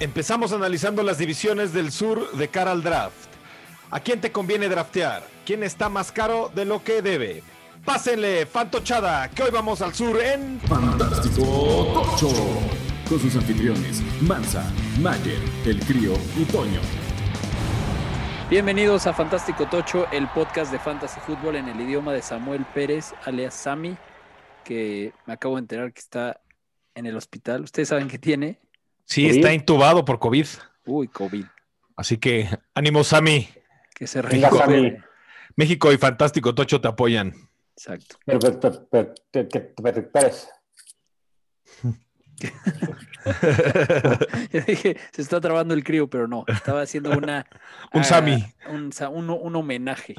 Empezamos analizando las divisiones del sur de cara al draft. ¿A quién te conviene draftear? ¿Quién está más caro de lo que debe? Pásenle, Fantochada, que hoy vamos al sur en Fantástico Tocho. Con sus anfitriones, Mansa, Mayer, El Crío y Toño. Bienvenidos a Fantástico Tocho, el podcast de Fantasy Fútbol en el idioma de Samuel Pérez, alias Sami, que me acabo de enterar que está en el hospital. ¿Ustedes saben qué tiene? Sí, está intubado por COVID. Uy, COVID. Así que ánimo, Sami. Que se México, recupere. México y Fantástico Tocho te apoyan. Exacto. Perfecto, dije, se está trabando el crío, pero no. Estaba haciendo una. Un ah, Sami. Un, sa- un- un homenaje.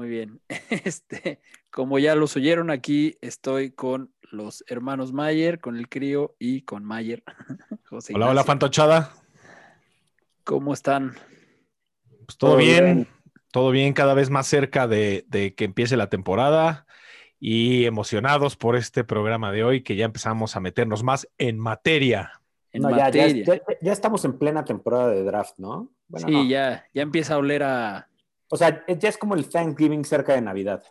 Muy bien. Este, como ya los oyeron, aquí estoy con los hermanos Mayer, con el crío y con Mayer. José Hola, hola. Fantochada. ¿Cómo están? Pues todo Todo bien, bien. todo bien, cada vez más cerca de, de que empiece la temporada y emocionados por este programa de hoy que ya empezamos a meternos más en materia. En No, ya, ya, materia. ya- ya estamos en plena temporada de draft, ¿no? Bueno, sí, no. ya, ya empieza a oler a. O sea, ya es como el Thanksgiving cerca de Navidad.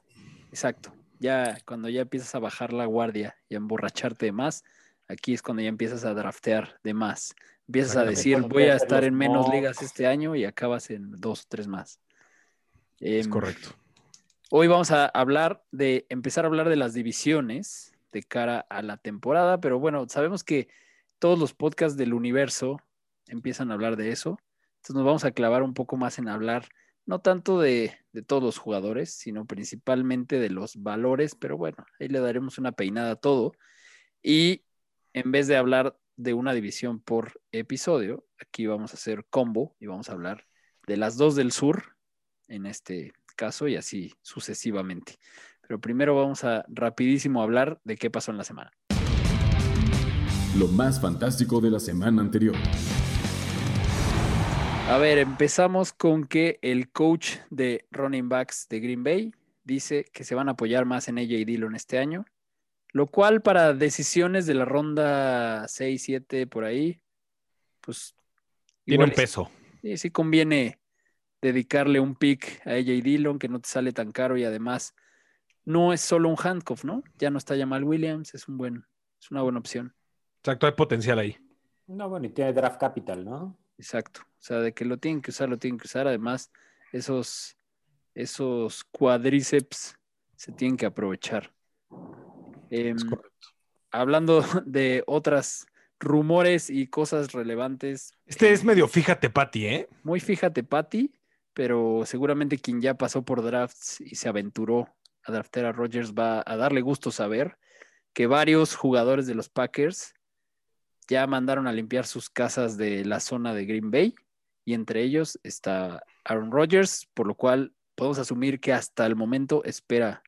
Exacto. Ya cuando ya empiezas a bajar la guardia y a emborracharte de más, aquí es cuando ya empiezas a draftear de más. Empiezas a decir, voy a estar en menos mocks. ligas este año y acabas en dos o tres más. Es Em, correcto. Hoy vamos a hablar de, empezar a hablar de las divisiones de cara a la temporada, pero bueno, sabemos que todos los podcasts del universo empiezan a hablar de eso. Entonces nos vamos a clavar un poco más en hablar, no tanto de, todos los jugadores, sino principalmente de los valores, pero bueno, ahí le daremos una peinada a todo. Y en vez de hablar de una división por episodio, aquí vamos a hacer combo y vamos a hablar de las dos del sur en este caso y así sucesivamente. Pero primero vamos a rapidísimo hablar de qué pasó en la semana. Lo más fantástico de la semana anterior. A ver, empezamos con que el coach de running backs de Green Bay dice que se van a apoyar más en AJ Dillon este año, lo cual para decisiones de la ronda 6, 7 por ahí, pues Tiene un y- peso. Sí, sí conviene dedicarle un pick a AJ Dillon que no te sale tan caro y además no es solo un handcuff, ¿no? Ya no está Jamal Williams, es un buen, es una buena opción. Exacto, hay potencial ahí. No, bueno, y tiene draft capital, ¿no? Exacto. O sea, de que lo tienen que usar, lo tienen que usar. Además, esos, esos cuadríceps se tienen que aprovechar. Em, Es correcto. hablando de otras rumores y cosas relevantes, Este es medio fíjate, Pati, ¿eh? muy fíjate, Patty, pero seguramente quien ya pasó por drafts y se aventuró a draftear a Rodgers va a darle gusto saber que varios jugadores de los Packers ya mandaron a limpiar sus casas de la zona de Green Bay y entre ellos está Aaron Rodgers, por lo cual podemos asumir que hasta el momento espera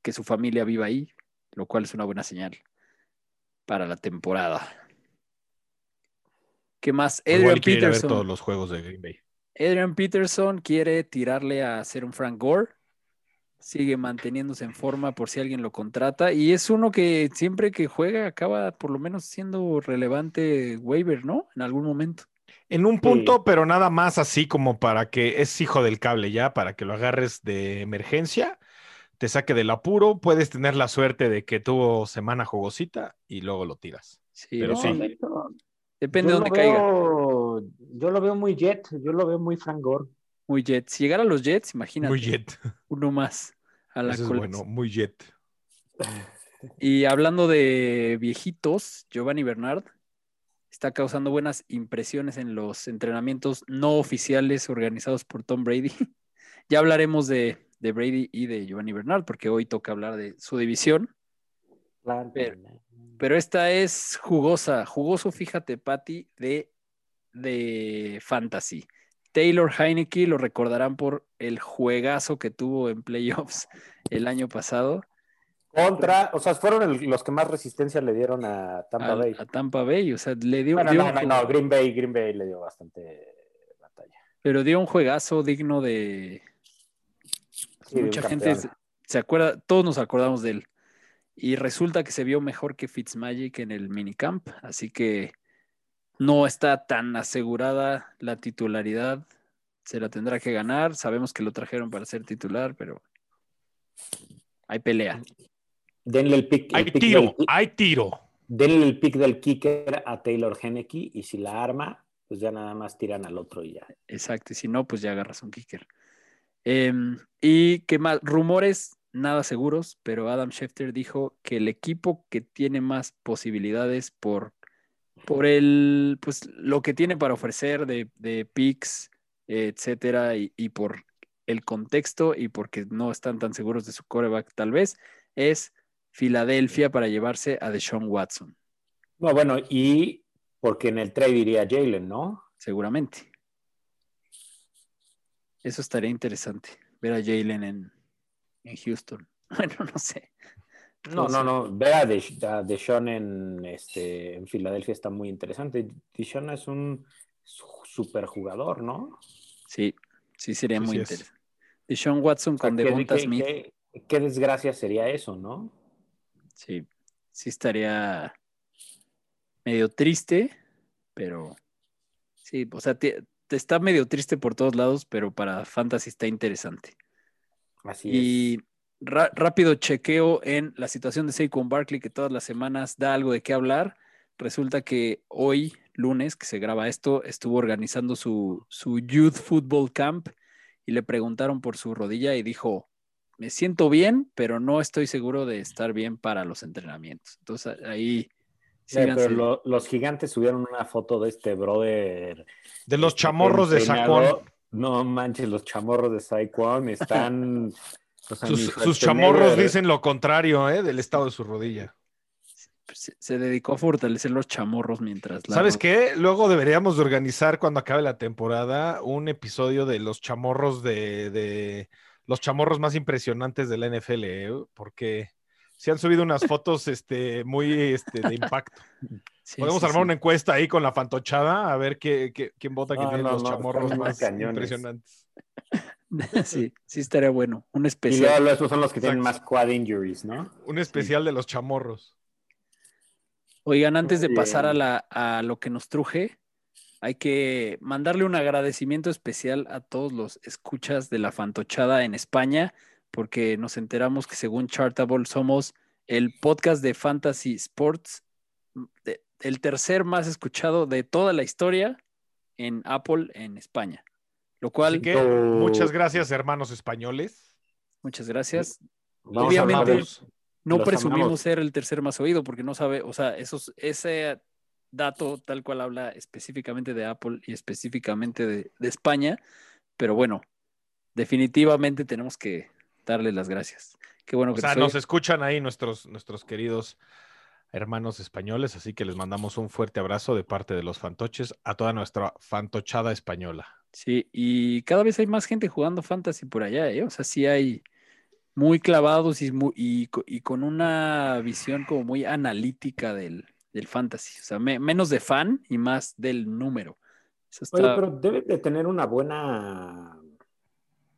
que su familia viva ahí, lo cual es una buena señal para la temporada. ¿Qué más? Adrian a ver Peterson. todos los juegos de Green Bay. Adrian Peterson quiere tirarle a hacer un Frank Gore. Sigue manteniéndose en forma por si alguien lo contrata. Y es uno que siempre que juega acaba por lo menos siendo relevante waiver, ¿no? En algún momento. En un punto, pero nada más así como para que es hijo del cable ya, para que lo agarres de emergencia, te saque del apuro, puedes tener la suerte de que tuvo semana jugosita y luego lo tiras. Sí, Pero no, sí. de- Depende de Yo dónde lo caiga. veo- Yo lo veo muy jet, yo lo veo muy Frank Gore. Muy Jets. Si llegara a los Jets, imagínate. Muy jet. Uno más a la Eso es bueno, muy jet. Y hablando de viejitos, Giovanni Bernard está causando buenas impresiones en los entrenamientos no oficiales organizados por Tom Brady. ya hablaremos de, de Brady y de Giovanni Bernard, porque hoy toca hablar de su división. Pero- Pero esta es jugosa, jugoso, fíjate, Patty, de, de Fantasy. Taylor Heineke lo recordarán por el juegazo que tuvo en playoffs el año pasado. Contra, o sea, fueron el- los que más resistencia le dieron a Tampa Bay. a Tampa Bay. O sea, le dio, Bueno, dio no, un no, no, Green Bay, Green Bay le dio bastante batalla. pero dio un juegazo digno de. Sí, de un Mucha gente se, se acuerda, todos nos acordamos de él. Y resulta que se vio mejor que Fitzmagic en el minicamp. Así que no está tan asegurada la titularidad. Se la tendrá que ganar. Sabemos que lo trajeron para ser titular, pero hay pelea. Denle el pick. el Hay pick tiro, del- hay tiro. denle el pick del kicker a Taylor Henneke y si la arma, pues ya nada más tiran al otro y ya. Exacto. Y si no, pues ya agarras un kicker. Em, y qué más, rumores nada seguros, pero Adam Schefter dijo que el equipo que tiene más posibilidades por, por el, pues lo que tiene para ofrecer de, de picks, etcétera, y, y por el contexto y porque no están tan seguros de su coreback, tal vez, es Filadelfia para llevarse a Deshaun Watson, No, bueno, y porque en el trade iría Jalen, ¿no? seguramente. Eso estaría interesante, ver a Jalen en, en Houston. Bueno, no sé. No, no, no. Ver a, a Deshaun en, este, en Filadelfia está muy interesante. Deshaun es un super jugador, ¿no? Sí, sí sería Sí, muy es. interesante. Deshaun Watson O sea, con Devonta qué- Smith. qué- qué desgracia sería eso, ¿no? Sí, sí estaría medio triste, pero sí, o sea, te, te está medio triste por todos lados, pero para Fantasy está interesante. Así Y es. Rápido chequeo en la situación de Saquon Barkley, que todas las semanas da algo de qué hablar. Resulta que hoy, lunes, que se graba esto, estuvo organizando su, su Youth Football Camp y le preguntaron por su rodilla y dijo, me siento bien, pero no estoy seguro de estar bien para los entrenamientos. Entonces ahí Sí, pero lo- los gigantes subieron una foto de este brother. De los este, chamorros de. Sacón. No manches, los chamorros de Saquon están. O sea, Sus, chamorros dicen lo contrario, ¿eh? Del estado de su rodilla. Se, se dedicó a fortalecer los chamorros mientras la ¿Sabes qué? Luego deberíamos de organizar cuando acabe la temporada un episodio de los chamorros de, de- los chamorros más impresionantes de la NFL, ¿eh? porque se han subido unas fotos este, muy este, de impacto. Sí, Podemos sí, armar sí. una encuesta ahí con la fantochada a ver qué, qué- quién vota que No, tiene no, los no, chamorros más cañones. impresionantes. sí, sí estaría bueno. Un Y especial. luego esos son los que tienen más quad injuries, ¿no? Un especial de los chamorros. Oigan, antes de pasar a, la, a lo que nos truje, hay que mandarle un agradecimiento especial a todos los escuchas de la fantochada en España, porque nos enteramos que según Chartable somos el podcast de Fantasy Sports, de- el tercer más escuchado de toda la historia en Apple en España. Lo cual, Así que Oh. muchas gracias, hermanos españoles. muchas gracias. Vamos Obviamente, No Los presumimos amamos. ser el tercer más oído porque no sabe, o sea, esos, ese dato tal cual habla específicamente de Apple y específicamente de, de España, pero bueno, definitivamente tenemos que darle las gracias. Qué bueno O que sea, nos nos escuchan ahí nuestros, nuestros queridos hermanos españoles, así que les mandamos un fuerte abrazo de parte de los fantoches a toda nuestra fantochada española. Sí, y cada vez hay más gente jugando fantasy por allá, ¿eh? O sea, sí hay muy clavados y, con una visión como muy analítica del, del fantasy. O sea, me- menos de fan y más del número. Eso Oye, pero debe de tener una buena,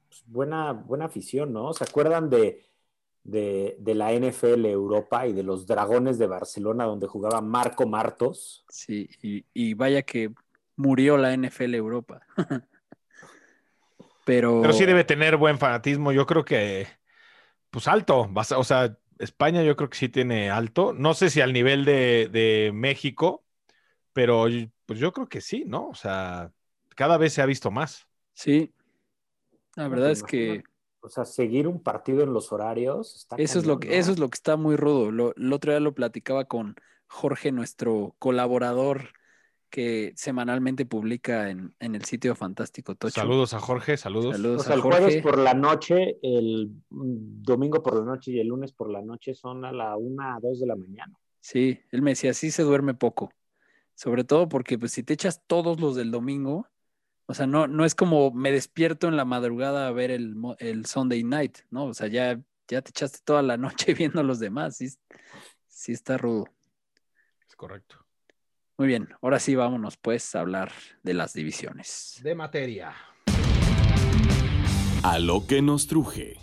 pues, buena, buena afición, ¿no? ¿Se acuerdan de, de, de la NFL Europa y de los Dragones de Barcelona donde jugaba Marco Martos? Sí, y, y vaya que murió la NFL Europa. Pero, Pero sí debe tener buen fanatismo. Yo creo que, pues alto. vas a- O sea, España yo creo que sí tiene alto. No sé si al nivel de, de México, pero pues yo creo que sí, ¿no? O sea, cada vez se ha visto más. sí, la verdad pues, es que. O sea, seguir un partido en los horarios está eso es lo que ¿no? eso es lo que está muy rudo. Lo, el otro día lo platicaba con Jorge, nuestro colaborador que semanalmente publica en, en el sitio Fantástico Tocho. Saludos a Jorge, saludos. Saludos. O sea, a el jueves Jorge. por la noche, el domingo por la noche y el lunes por la noche son a la una a dos de la mañana. Sí, él me decía, sí se duerme poco. Sobre todo porque pues si te echas todos los del domingo, o sea, no, no es como me despierto en la madrugada a ver el, el Sunday night, ¿no? O sea, ya, ya te echaste toda la noche viendo los demás. Sí, sí está rudo. Es correcto. Muy bien, ahora sí vámonos pues a hablar de las divisiones. De materia. A lo que nos truje.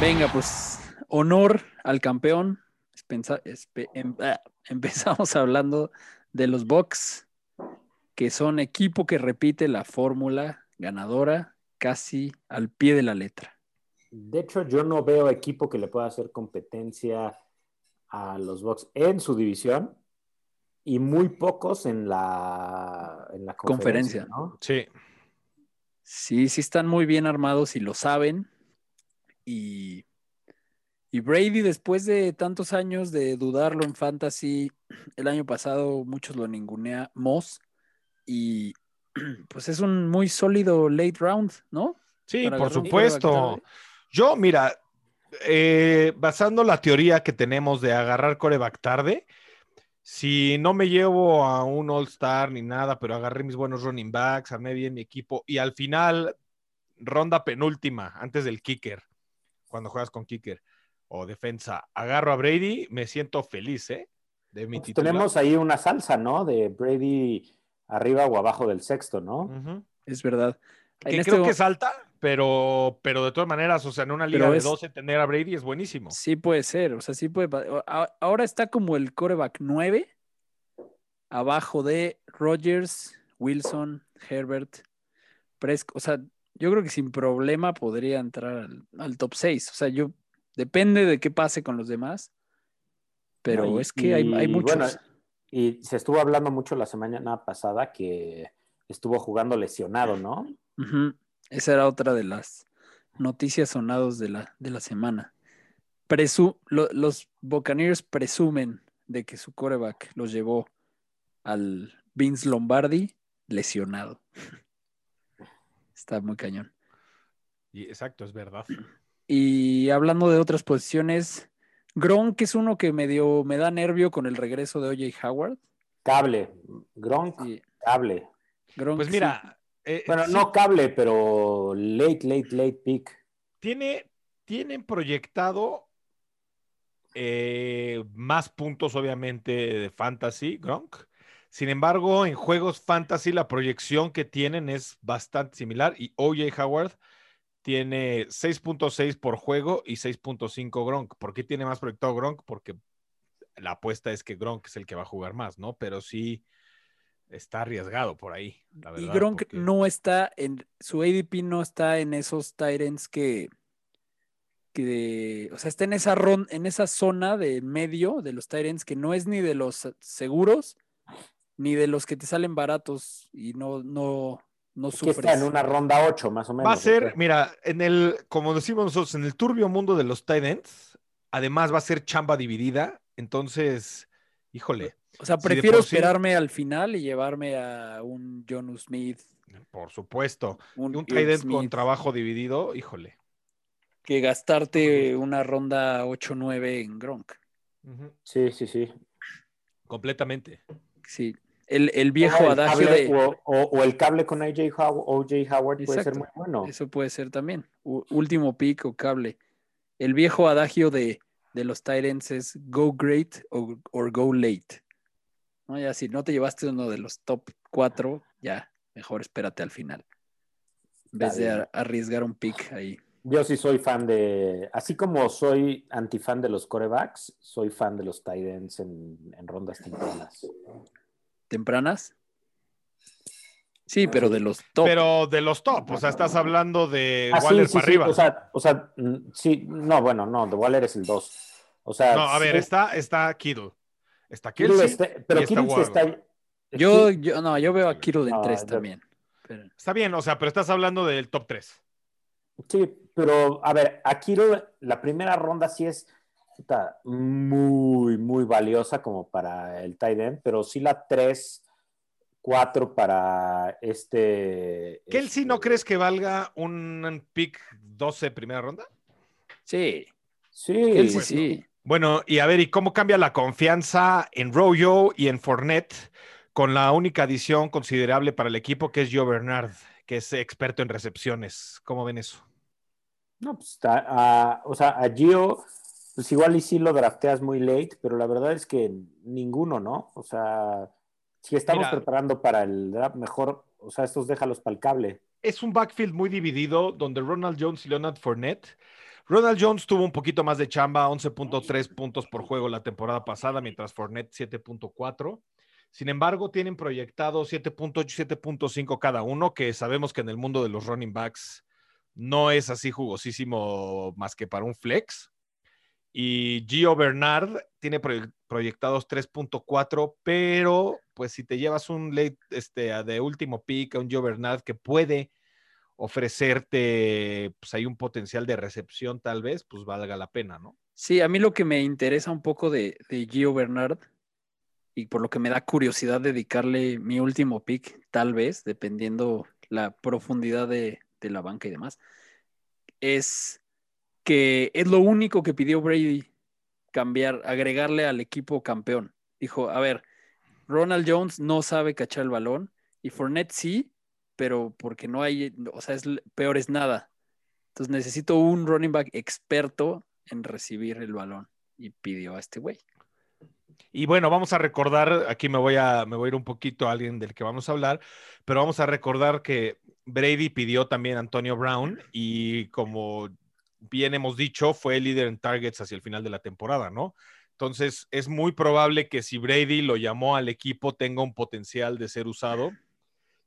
Venga, pues honor al campeón. Em- ah, empezamos hablando de los Bucks, que son equipo que repite la fórmula ganadora casi al pie de la letra. De hecho, yo no veo equipo que le pueda hacer competencia a los Bucks en su división y muy pocos en la, en la conferencia, Conferencia. ¿no? Sí. Sí, sí están muy bien armados y lo saben. Y, y Brady, después de tantos años de dudarlo en fantasy, el año pasado muchos lo ninguneamos y pues es un muy sólido late round, ¿no? Sí, Para por agarrar supuesto. Yo, mira, eh, basando la teoría que tenemos de agarrar coreback tarde, si no me llevo a un All-Star ni nada, pero agarré mis buenos running backs, armé bien mi equipo y al final, ronda penúltima, antes del kicker, cuando juegas con kicker o defensa, agarro a Brady, me siento feliz, ¿eh? De mi Pues titular. tenemos ahí una salsa, ¿no? De Brady arriba o abajo del sexto, ¿no? Es verdad. Que En creo este- que es alta, pero, pero de todas maneras, o sea, en una liga Pero de es- 12 tener a Brady es buenísimo. Sí puede ser, o sea, sí puede. Ahora está como el coreback 9, abajo de Rodgers, Wilson, Herbert, Prescott. O sea, yo creo que sin problema podría entrar al, al top 6. O sea, yo depende de qué pase con los demás, pero No, y- es que hay, hay muchos. bueno, y se estuvo hablando mucho la semana pasada que estuvo jugando lesionado, ¿no? Esa era otra de las noticias sonados de la, de la semana. Presu- lo- los Buccaneers presumen de que su coreback los llevó al Vince Lombardi lesionado. Está muy cañón. Y, exacto, es verdad. Y hablando de otras posiciones, Gronk es uno que medio me da nervio con el regreso de OJ Howard. Cable, Gronk, Sí, cable. Gronk Pues sí. mira, eh, Bueno, sí no cable, pero late, late, late pick. tiene, tienen proyectado eh, más puntos, obviamente, de fantasy, Gronk. Sin embargo, en juegos fantasy, la proyección que tienen es bastante similar y OJ Howard tiene 6.6 por juego y 6.5 Gronk. ¿Por qué tiene más proyectado Gronk? Porque la apuesta es que Gronk es el que va a jugar más, ¿no? Pero sí está arriesgado por ahí, la Y verdad. Gronk porque- no está en su ADP no está en esos Tyrants que que o sea, está en esa ron- en esa zona de medio de los Tyrants que no es ni de los seguros ni de los que te salen baratos y no no no Aquí sufres. está en una ronda 8, más o menos. Va a ser, mira, en el, como decimos nosotros, en el turbio mundo de los tight ends, además va a ser chamba dividida, entonces, híjole, O sea, si prefiero sí- esperarme al final y llevarme a un John Smith, por supuesto, un, un tight end con trabajo dividido, híjole. que gastarte una ronda 8-9 en Gronk. Sí, sí, sí. Completamente. Sí. El, el viejo el adagio cable- de o, o- o el cable con AJ Howard, Howard puede ser Exacto. muy bueno. Eso puede ser también. U- último pick o cable. El viejo adagio de, de los Titans es go great or go late. ¿No? Ya si no te llevaste uno de los top 4, ya mejor espérate al final. En vez de arriesgar un pick ahí. Yo sí soy fan de, así como soy antifan de los corebacks, soy fan de los en, en rondas tempranas. ¿Tempranas? Sí, pero de los top. Pero de los top, o sea, estás hablando de Ah, Waller sí, para sí, arriba. O sea, o sea, sí, no, bueno, no, The Waller es el 2. O sea, no, a ver, está, está Kittle, está Kittle está- pero y está Kittle yo, yo, no, yo veo a Kittle en No, 3 yo- también. Pero- Está bien, o sea, pero estás hablando del top 3. sí, pero a ver, a Kittle la primera ronda sí es puta, muy, muy valiosa como para el tight end, pero sí la 3, 4 para este. ¿Kelsey este- no crees que valga un pick 12 primera ronda? Sí, Sí, Kelsey pues, sí. Bueno, y a ver, ¿y cómo cambia la confianza en Royo y en Fournette con la única adición considerable para el equipo que es Joe Bernard, que es experto en recepciones? ¿Cómo ven eso? No, pues está, ah, o sea, a Gio, pues igual y sí lo drafteas muy late, pero la verdad es que ninguno, ¿no? O sea, si estamos Mira. preparando para el draft, mejor, o sea, estos déjalos para el cable. Es un backfield muy dividido donde Ronald Jones y Leonard Fournette. Ronald Jones tuvo un poquito más de chamba, 11.3 puntos por juego la temporada pasada, mientras Fournette 7.4. Sin embargo, tienen proyectado 7.8 y 7.5 cada uno, que sabemos que en el mundo de los running backs no es así jugosísimo más que para un flex. Y Gio Bernard tiene proyectados 3.4, pero pues si te llevas un late este, de último pick, un Gio Bernard que puede ofrecerte, pues hay un potencial de recepción tal vez, pues valga la pena, ¿no? Sí, a mí lo que me interesa un poco de, Gio Bernard y por lo que me da curiosidad dedicarle mi último pick, tal vez, dependiendo la profundidad de la banca y demás, es que es lo único que pidió Brady cambiar, agregarle al equipo campeón. Dijo, a ver, Ronald Jones no sabe cachar el balón y Fournette sí, pero porque no hay, o sea, es peor es nada. Entonces necesito un running back experto en recibir el balón y pidió a este güey. Y bueno, vamos a recordar, aquí me voy a, me voy a ir un poquito a alguien del que vamos a hablar, pero vamos a recordar que Brady pidió también a Antonio Brown y como bien hemos dicho, fue el líder en targets hacia el final de la temporada, ¿no? Entonces, es muy probable que si Brady lo llamó al equipo tenga un potencial de ser usado,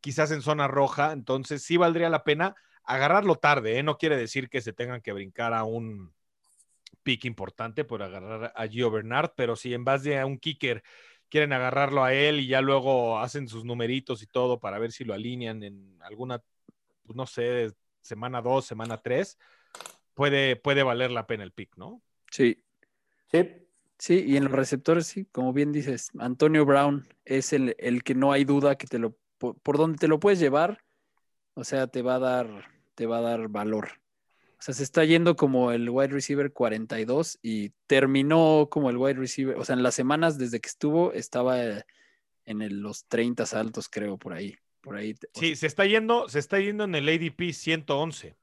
quizás en zona roja, entonces sí valdría la pena agarrarlo tarde, ¿eh? No quiere decir que se tengan que brincar a un pick importante por agarrar a Gio Bernard, pero si en base a un kicker quieren agarrarlo a él y ya luego hacen sus numeritos y todo para ver si lo alinean en alguna, pues, no sé, semana 2, semana 3, puede, puede valer la pena el pick, ¿no? Sí. Sí. Sí, y en los receptores, sí, como bien dices, Antonio Brown es el, el que no hay duda que te lo, por, por, donde te lo puedes llevar, o sea, te va a dar, te va a dar valor. O sea, se está yendo como el wide receiver 42 y terminó como el wide receiver, o sea, en las semanas desde que estuvo estaba en el, los 30 saltos, creo, por ahí. Por ahí. Sí, se está yendo, se está yendo en el ADP 111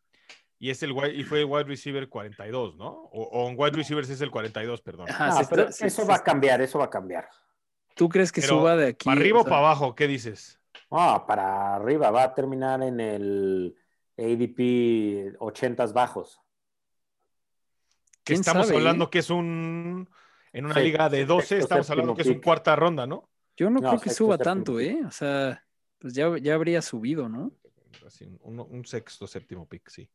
y es el y fue el wide receiver 42, ¿no? O, o en wide receivers es el 42, perdón. Ajá, no, pero está, eso va a cambiar, eso va a cambiar. ¿Tú crees que pero, suba de aquí? ¿Para arriba o, sea... para abajo? ¿Qué dices? No, para arriba, va a terminar en el ADP 80 bajos. Que estamos sabe, hablando eh? que es un en una sí, liga de 12, estamos hablando que es un cuarta ronda, ¿no? Yo no, no creo que suba tanto, ¿eh? O sea, pues ya, ya habría subido, ¿no? Un, un sexto, séptimo pick, sí.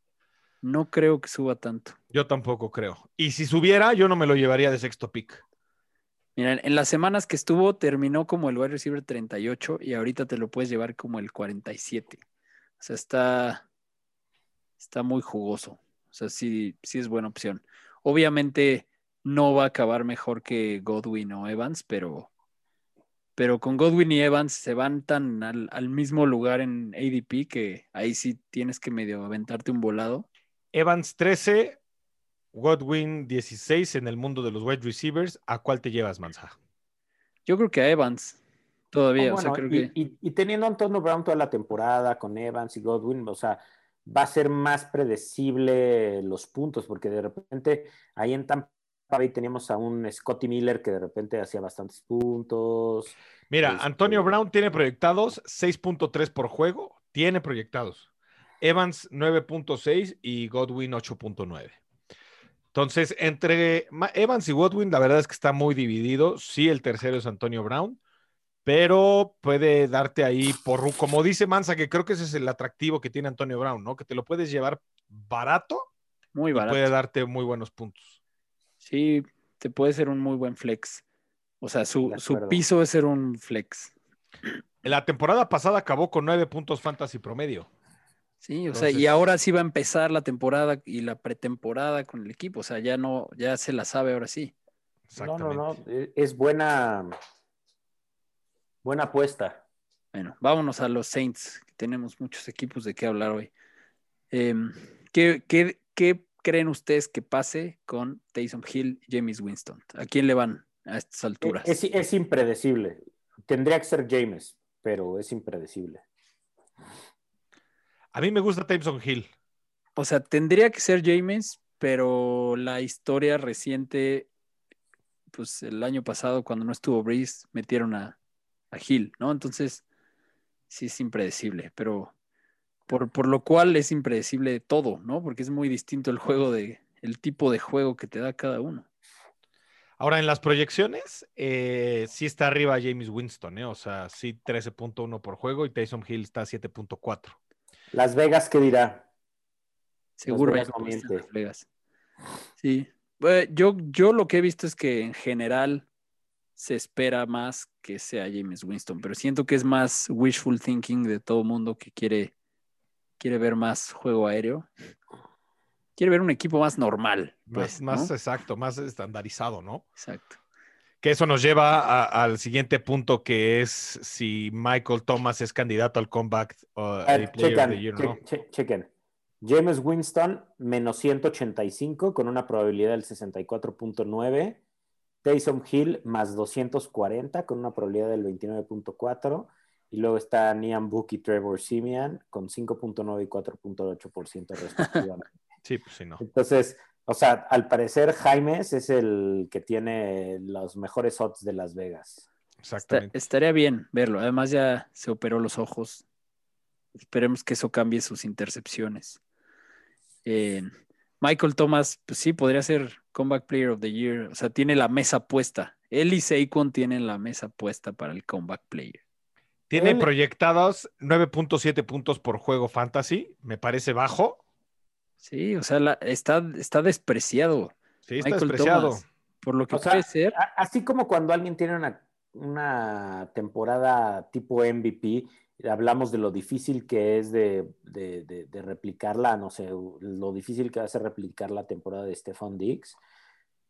No creo que suba tanto. Yo tampoco creo. Y si subiera, yo no me lo llevaría de sexto pick. Mira, en las semanas que estuvo, terminó como el wide receiver 38 y ahorita te lo puedes llevar como el 47. O sea, está, está muy jugoso. O sea, sí, sí es buena opción. Obviamente no va a acabar mejor que Godwin o Evans, pero, pero con Godwin y Evans se van tan al, al mismo lugar en ADP que ahí sí tienes que medio aventarte un volado. Evans 13, Godwin 16 en el mundo de los wide receivers. ¿A cuál te llevas, Manza? Yo creo que a Evans todavía. Oh, bueno, o sea, creo y, que... y, y, teniendo a Antonio Brown toda la temporada con Evans y Godwin, o sea, va a ser más predecible los puntos, porque de repente ahí en Tampa Bay teníamos a un Scotty Miller que de repente hacía bastantes puntos. Mira, este... Antonio Brown tiene proyectados 6.3 por juego, tiene proyectados. Evans 9.6 y Godwin 8.9. Entonces, entre Evans y Godwin, la verdad es que está muy dividido. Sí, el tercero es Antonio Brown, pero puede darte ahí por, como dice Mansa, que creo que ese es el atractivo que tiene Antonio Brown, ¿no? Que te lo puedes llevar barato. Muy barato. puede darte muy buenos puntos. Sí, te puede ser un muy buen flex. O sea, su, su piso es ser un flex. La temporada pasada acabó con nueve puntos fantasy promedio. Sí, o Entonces, sea, y ahora sí va a empezar la temporada y la pretemporada con el equipo, o sea, ya no, ya se la sabe ahora sí. No, no, no, es buena, buena apuesta. Bueno, vámonos a los Saints, que tenemos muchos equipos de qué hablar hoy. Eh, ¿qué, qué, ¿Qué creen ustedes que pase con Taysom Hill y James Winston? ¿A quién le van a estas alturas? Es, es impredecible. Tendría que ser James, pero es impredecible. A mí me gusta Tyson Hill. O sea, tendría que ser James, pero la historia reciente, pues el año pasado, cuando no estuvo Breeze, metieron a, a Hill, ¿no? Entonces, sí es impredecible, pero por, por, lo cual es impredecible todo, ¿no? Porque es muy distinto el juego de el tipo de juego que te da cada uno. Ahora, en las proyecciones, eh, sí está arriba James Winston, ¿eh? O sea, sí 13.1 por juego y Taysom Hill está 7.4. Las Vegas, ¿qué dirá? Seguro Vegas no en miente. Las Vegas. Sí. Yo, yo lo que he visto es que en general se espera más que sea James Winston, pero siento que es más wishful thinking de todo mundo que quiere, quiere ver más juego aéreo. Quiere ver un equipo más normal. Pues, Más, más ¿no? exacto, más estandarizado, ¿no? Exacto. Que eso nos lleva a- al siguiente punto que es si Michael Thomas es candidato al comeback uh, of chequen, Year che- no. che- chequen. James Winston, menos 185 con una probabilidad del 64.9. Taysom Hill, más 240 con una probabilidad del 29.4. Y luego está Nian Book y Trevor Simeon con 5.9 y 4.8% respectivamente. Sí, pues sí, no. Entonces, o sea, al parecer Jaimes es el que tiene los mejores odds de Las Vegas. Está- Exactamente. estaría bien verlo. Además ya se operó los ojos. Esperemos que eso cambie sus intercepciones. Eh, Michael Thomas, pues sí, podría ser Comeback Player of the Year. O sea, tiene la mesa puesta. Él y Saquon tienen la mesa puesta para el Comeback Player. Tiene Él- proyectados 9.7 puntos por juego fantasy. Me parece bajo. Sí, o sea, la- está, está despreciado. Sí, está Michael despreciado. Thomas, por lo que O sea, puede ser. A- Así como cuando alguien tiene una, una temporada tipo MVP, hablamos de lo difícil que es de, de- de- de replicarla, no sé, lo difícil que va a ser replicar la temporada de Stefan Diggs.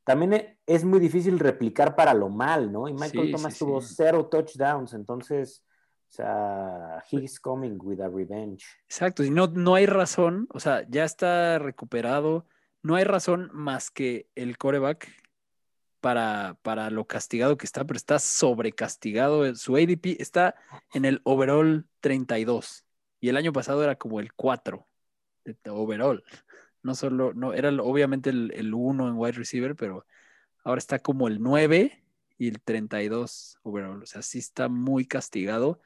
También e- es muy difícil replicar para lo mal, ¿no? Y Michael Sí, Thomas sí, tuvo sí. cero touchdowns, entonces, o sea, he's coming with a revenge. Exacto, y no, no hay razón, o sea, ya está recuperado, no hay razón más que el coreback para, para lo castigado que está, pero está sobrecastigado. Su ADP está en el overall 32 y el año pasado era como el 4 de overall. No solo, no, era obviamente el, el 1 en wide receiver, pero ahora está como el 9 y el 32 overall. O sea, sí está muy castigado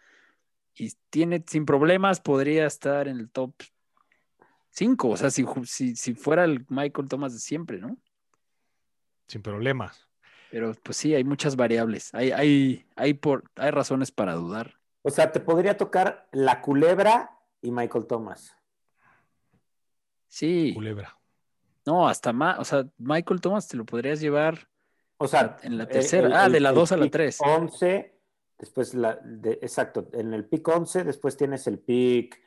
y tiene sin problemas, podría estar en el top 5. O sea, si, si, si fuera el Michael Thomas de siempre, ¿no? Sin problemas. Pero pues sí, hay muchas variables. Hay, hay, hay, por, hay razones para dudar. O sea, te podría tocar la culebra y Michael Thomas. Sí, Culebra. no, hasta más. O sea, Michael Thomas te lo podrías llevar. O sea, En la el- tercera. Ah, de la dos a la pick tres. 11, después la, de- exacto, en el pick 11, después tienes el pick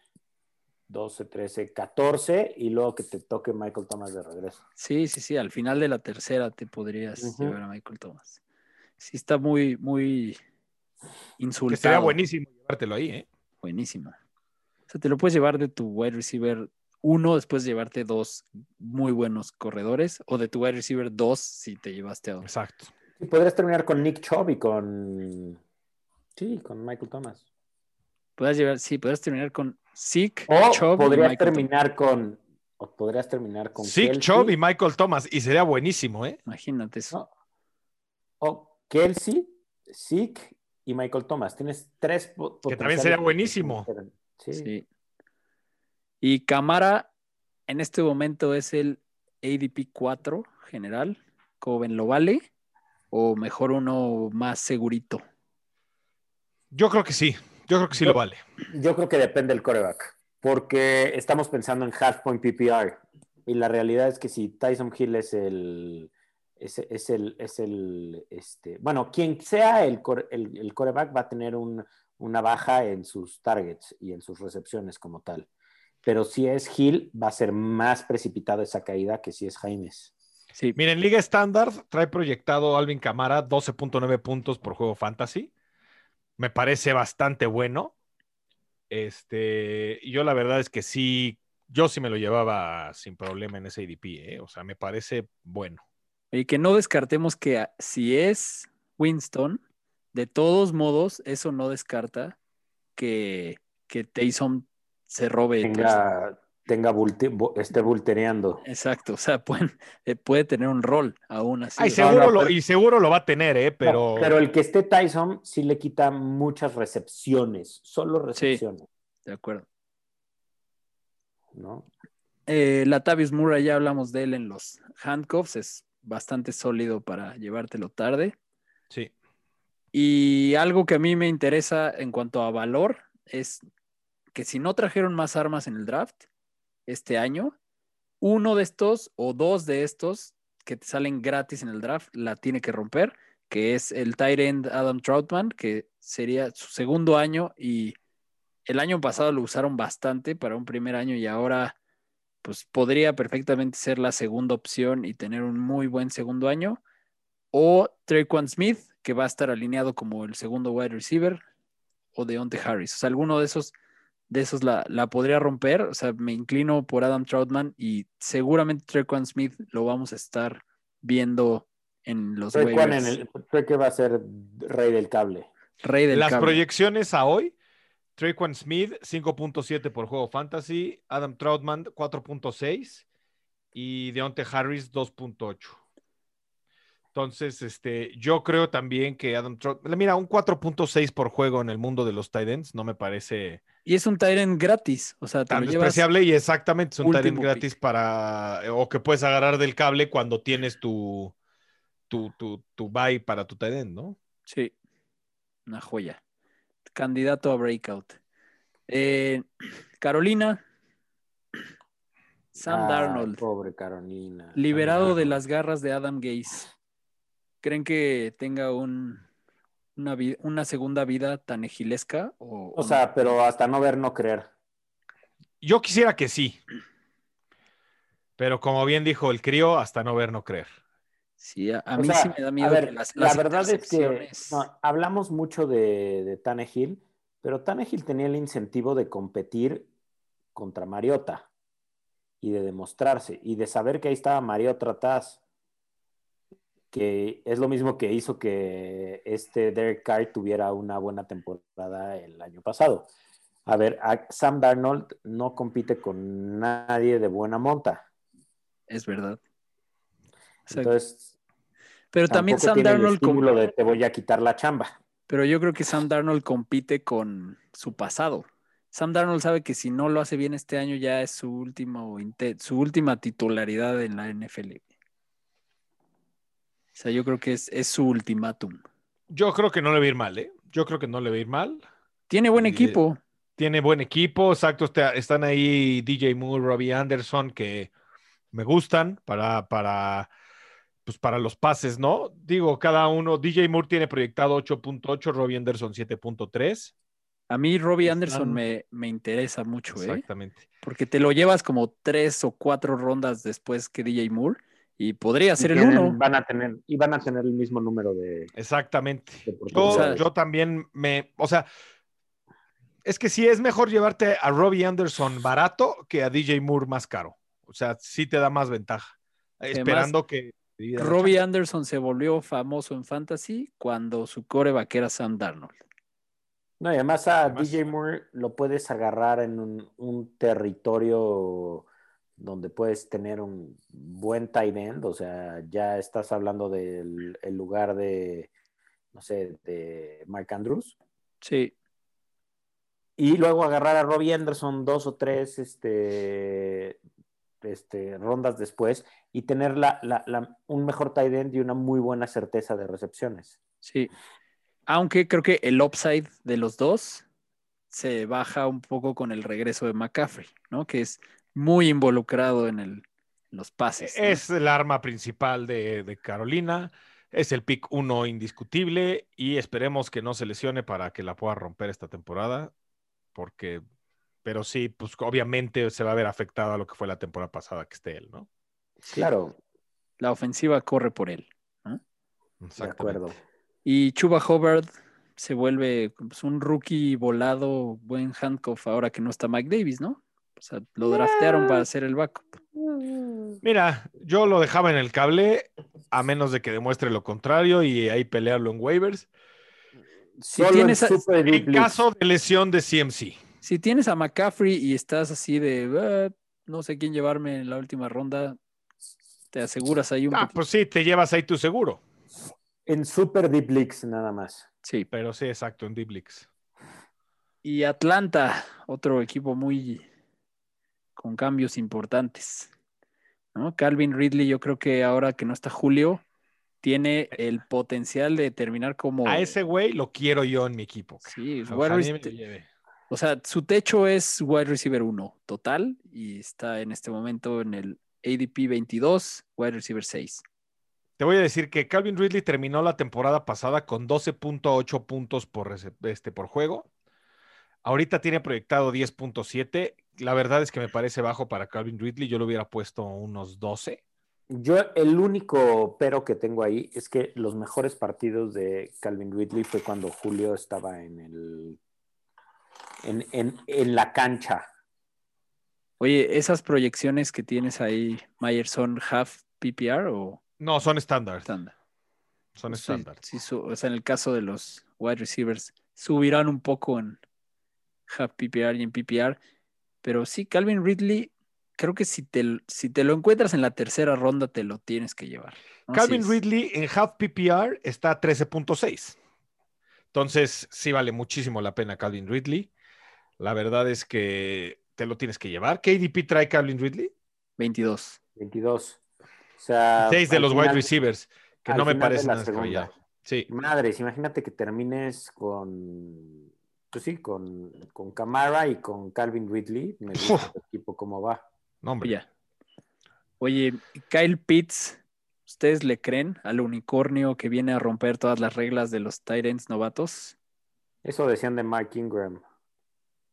12, 13, 14 y luego que te toque Michael Thomas de regreso. Sí, sí, sí. Al final de la tercera te podrías llevar a Michael Thomas. Sí, está muy, muy Que insultado. sería buenísimo llevártelo ahí, ¿eh? Buenísimo. O sea, te lo puedes llevar de tu wide receiver uno, después llevarte dos muy buenos corredores, o de tu wide receiver dos si te llevaste a dos. Exacto. Y podrías terminar con Nick Chubb y con. Sí, con Michael Thomas. Puedes llevar, sí, puedes terminar con Zeke, O Chubb y podrías Michael terminar con. O podrías terminar con. Zeke, Kelsey, Chubb y Michael Thomas. Y sería buenísimo, ¿eh? Thomas. Imagínate eso. ¿no? O Kelsey, Zeke y Michael Thomas. Tienes tres. Que también sería buenísimo. Sí. Sí. Y Camara en este momento es el ADP 4 general. ¿Cómo ven? ¿Lo vale? ¿O mejor uno más segurito? Yo creo que sí. Yo creo que sí Yo- lo vale. Yo creo que depende del coreback, porque estamos pensando en half point PPR y la realidad es que si Tyson Hill es el es, es el es el este bueno quien sea el, core- el, el coreback va a tener un- una baja en sus targets y en sus recepciones como tal, pero si es Hill va a ser más precipitada esa caída que si es Jaimes. Sí, Miren, Liga Estándar trae proyectado Alvin Camara 12.9 puntos por juego fantasy. Me parece bastante bueno. Este, yo la verdad es que sí, yo sí me lo llevaba sin problema en ese ADP, ¿eh? O sea, me parece bueno. Y que no descartemos que si es Winston, de todos modos, eso no descarta que, que Taysom se robe. Tenga tenga bulte- bu- esté bultereando. Exacto, o sea, pueden- eh, puede tener un rol aún así. Ay, seguro no, lo, pero- y seguro lo va a tener, ¿eh? Pero, No, pero el que esté Tyson sí le quita muchas recepciones, solo recepciones, de acuerdo. ¿no? Eh, Latavius Murray, ya hablamos de él en los handcuffs, es bastante sólido para llevártelo tarde. Sí. Y algo que a mí me interesa en cuanto a valor es que si no trajeron más armas en el draft este año, uno de estos o dos de estos que te salen gratis en el draft la tiene que romper, que es el tight end Adam Troutman, que sería su segundo año y el año pasado lo usaron bastante para un primer año y ahora pues podría perfectamente ser la segunda opción y tener un muy buen segundo año. O Traquan Smith, que va a estar alineado como el segundo wide receiver, o Deontay Harris. O sea, alguno de esos, de esos la, la podría romper. O sea, me inclino por Adam Troutman y seguramente Traquan Smith lo vamos a estar viendo en los Trequan en el, creo que va a ser rey del cable. Rey del Las cable. proyecciones a hoy, Traquan Smith 5.7 por juego fantasy, Adam Troutman 4.6 y Deontay Harris 2.8. Entonces, este, yo creo también que Adam Troutman, mira, un 4.6 por juego en el mundo de los tight ends no me parece Y es un Tyrant gratis. O sea, te tan despreciable y exactamente es un último gratis pick. para, o que puedes agarrar del cable cuando tienes tu, tu, tu, tu buy para tu end, ¿no? Sí, una joya. Candidato a breakout. Eh, Carolina. Sam Ay, Darnold, Pobre Carolina. liberado de las garras de Adam Gase. ¿Creen que tenga un, una, una segunda vida tan egilesca? O, O sea, pero hasta no ver, no creer. Yo quisiera que sí. Pero como bien dijo el crío, hasta no ver, no creer. Sí, a, mí sea, sí me da miedo a ver, las, la verdad es que no, hablamos mucho de, de Tannehill, pero Tannehill tenía el incentivo de competir contra Mariota y de demostrarse y de saber que ahí estaba Mariota atrás, que es lo mismo que hizo que este Derek Carr tuviera una buena temporada el año pasado. A ver, a- Sam Darnold no compite con nadie de buena monta. Es verdad. Entonces, pero también Sam tiene Darnold de te voy a quitar la chamba. Pero yo creo que Sam Darnold compite con su pasado. Sam Darnold sabe que si no lo hace bien este año ya es su último su última titularidad en la NFL. O sea, yo creo que es, es su ultimátum. Yo creo que no le va a ir mal, ¿eh? Yo creo que no le va a ir mal. Tiene buen Y- equipo. Tiene buen equipo, exacto. está- Están ahí DJ Moore, Robbie Anderson, que me gustan para, para, pues para los pases, ¿no? Digo, cada uno, DJ Moore tiene proyectado 8.8, Robbie Anderson 7.3. A mí Robbie Anderson me, me interesa mucho, ¿eh? Exactamente. Porque te lo llevas como tres o cuatro rondas después que DJ Moore y podría ser Y el uno. Van a tener, y van a tener el mismo número de, Exactamente. de Yo, también me, o sea, es que sí es mejor llevarte a Robbie Anderson barato que a DJ Moore más caro. O sea, sí te da más ventaja. Esperando que. Robbie. Anderson se volvió famoso en Fantasy cuando su coreback era Sam Darnold. No, y además a Además- DJ Moore lo puedes agarrar en un, un territorio donde puedes tener un buen tight end, o sea, ya estás hablando del el lugar de, no sé, de Mark Andrews, Sí, y luego agarrar a Robbie Anderson dos o tres este, este, rondas después y tener la, la- la- un mejor tight end y una muy buena certeza de recepciones. sí. Aunque creo que el upside de los dos se baja un poco con el regreso de McCaffrey, ¿no? Que es muy involucrado en el, en los pases. ¿no? Es el arma principal de, de Carolina. Es el pick uno indiscutible y esperemos que no se lesione para que la pueda romper esta temporada. Porque, pero sí, pues obviamente se va a ver afectado a lo que fue la temporada pasada que esté él, ¿no? Claro, La ofensiva corre por él. de acuerdo. Y Chuba Hubbard se vuelve pues, un rookie volado, buen handcuff ahora que no está Mike Davis, ¿no? O sea, lo draftearon para hacer el backup. Mira, yo lo dejaba en el cable a menos de que demuestre lo contrario y ahí pelearlo en waivers. Solo tienes en a- Super Deep En League. caso de lesión de CMC. Si tienes a McCaffrey y estás así de "Ah, no sé quién llevarme en la última ronda, te aseguras ahí un Ah, poquito. pues sí, te llevas ahí tu seguro. En Super Deep Leagues nada más. Sí. Pero sí, exacto, en Deep Leagues. Y Atlanta, otro equipo muy, con cambios importantes. ¿no? Calvin Ridley, yo creo que ahora que no está Julio, tiene el potencial de terminar como. A ese güey lo quiero yo en mi equipo. Sí, Ojalá wide o sea, su techo es wide receiver 1 total y está en este momento en el ADP 22, wide receiver 6. Te voy a decir que Calvin Ridley terminó la temporada pasada con 12.8 puntos por, este, por juego. Ahorita tiene proyectado 10.7. La verdad es que me parece bajo para Calvin Ridley. Yo lo hubiera puesto unos 12. Yo el único pero que tengo ahí es que los mejores partidos de Calvin Ridley fue cuando Julio estaba en el en, en- en la cancha. Oye, esas proyecciones que tienes ahí, Mayer, ¿son half PPR o No, son estándar. estándar? Son estándar. sí, o sea, en el caso de los wide receivers, subirán un poco en half PPR y en PPR. Pero sí, Calvin Ridley, creo que si te, si te lo encuentras en la tercera ronda, te lo tienes que llevar. ¿no? Calvin Sí, Ridley en half PPR está a 13.6. Entonces, sí vale muchísimo la pena Calvin Ridley. La verdad es que te lo tienes que llevar. ¿Qué ADP trae Calvin Ridley? 22. 22. O sea, Seis de los wide receivers, que no me parece la nada descabellado. Sí. Madres, imagínate que termines con pues sí, con, con Camara y con Calvin Ridley. Me gusta tu equipo cómo va. No, hombre. Ya. Oye, Kyle Pitts, ¿ustedes le creen al unicornio que viene a romper todas las reglas de los Tyrants novatos? Eso decían de Mark Ingram.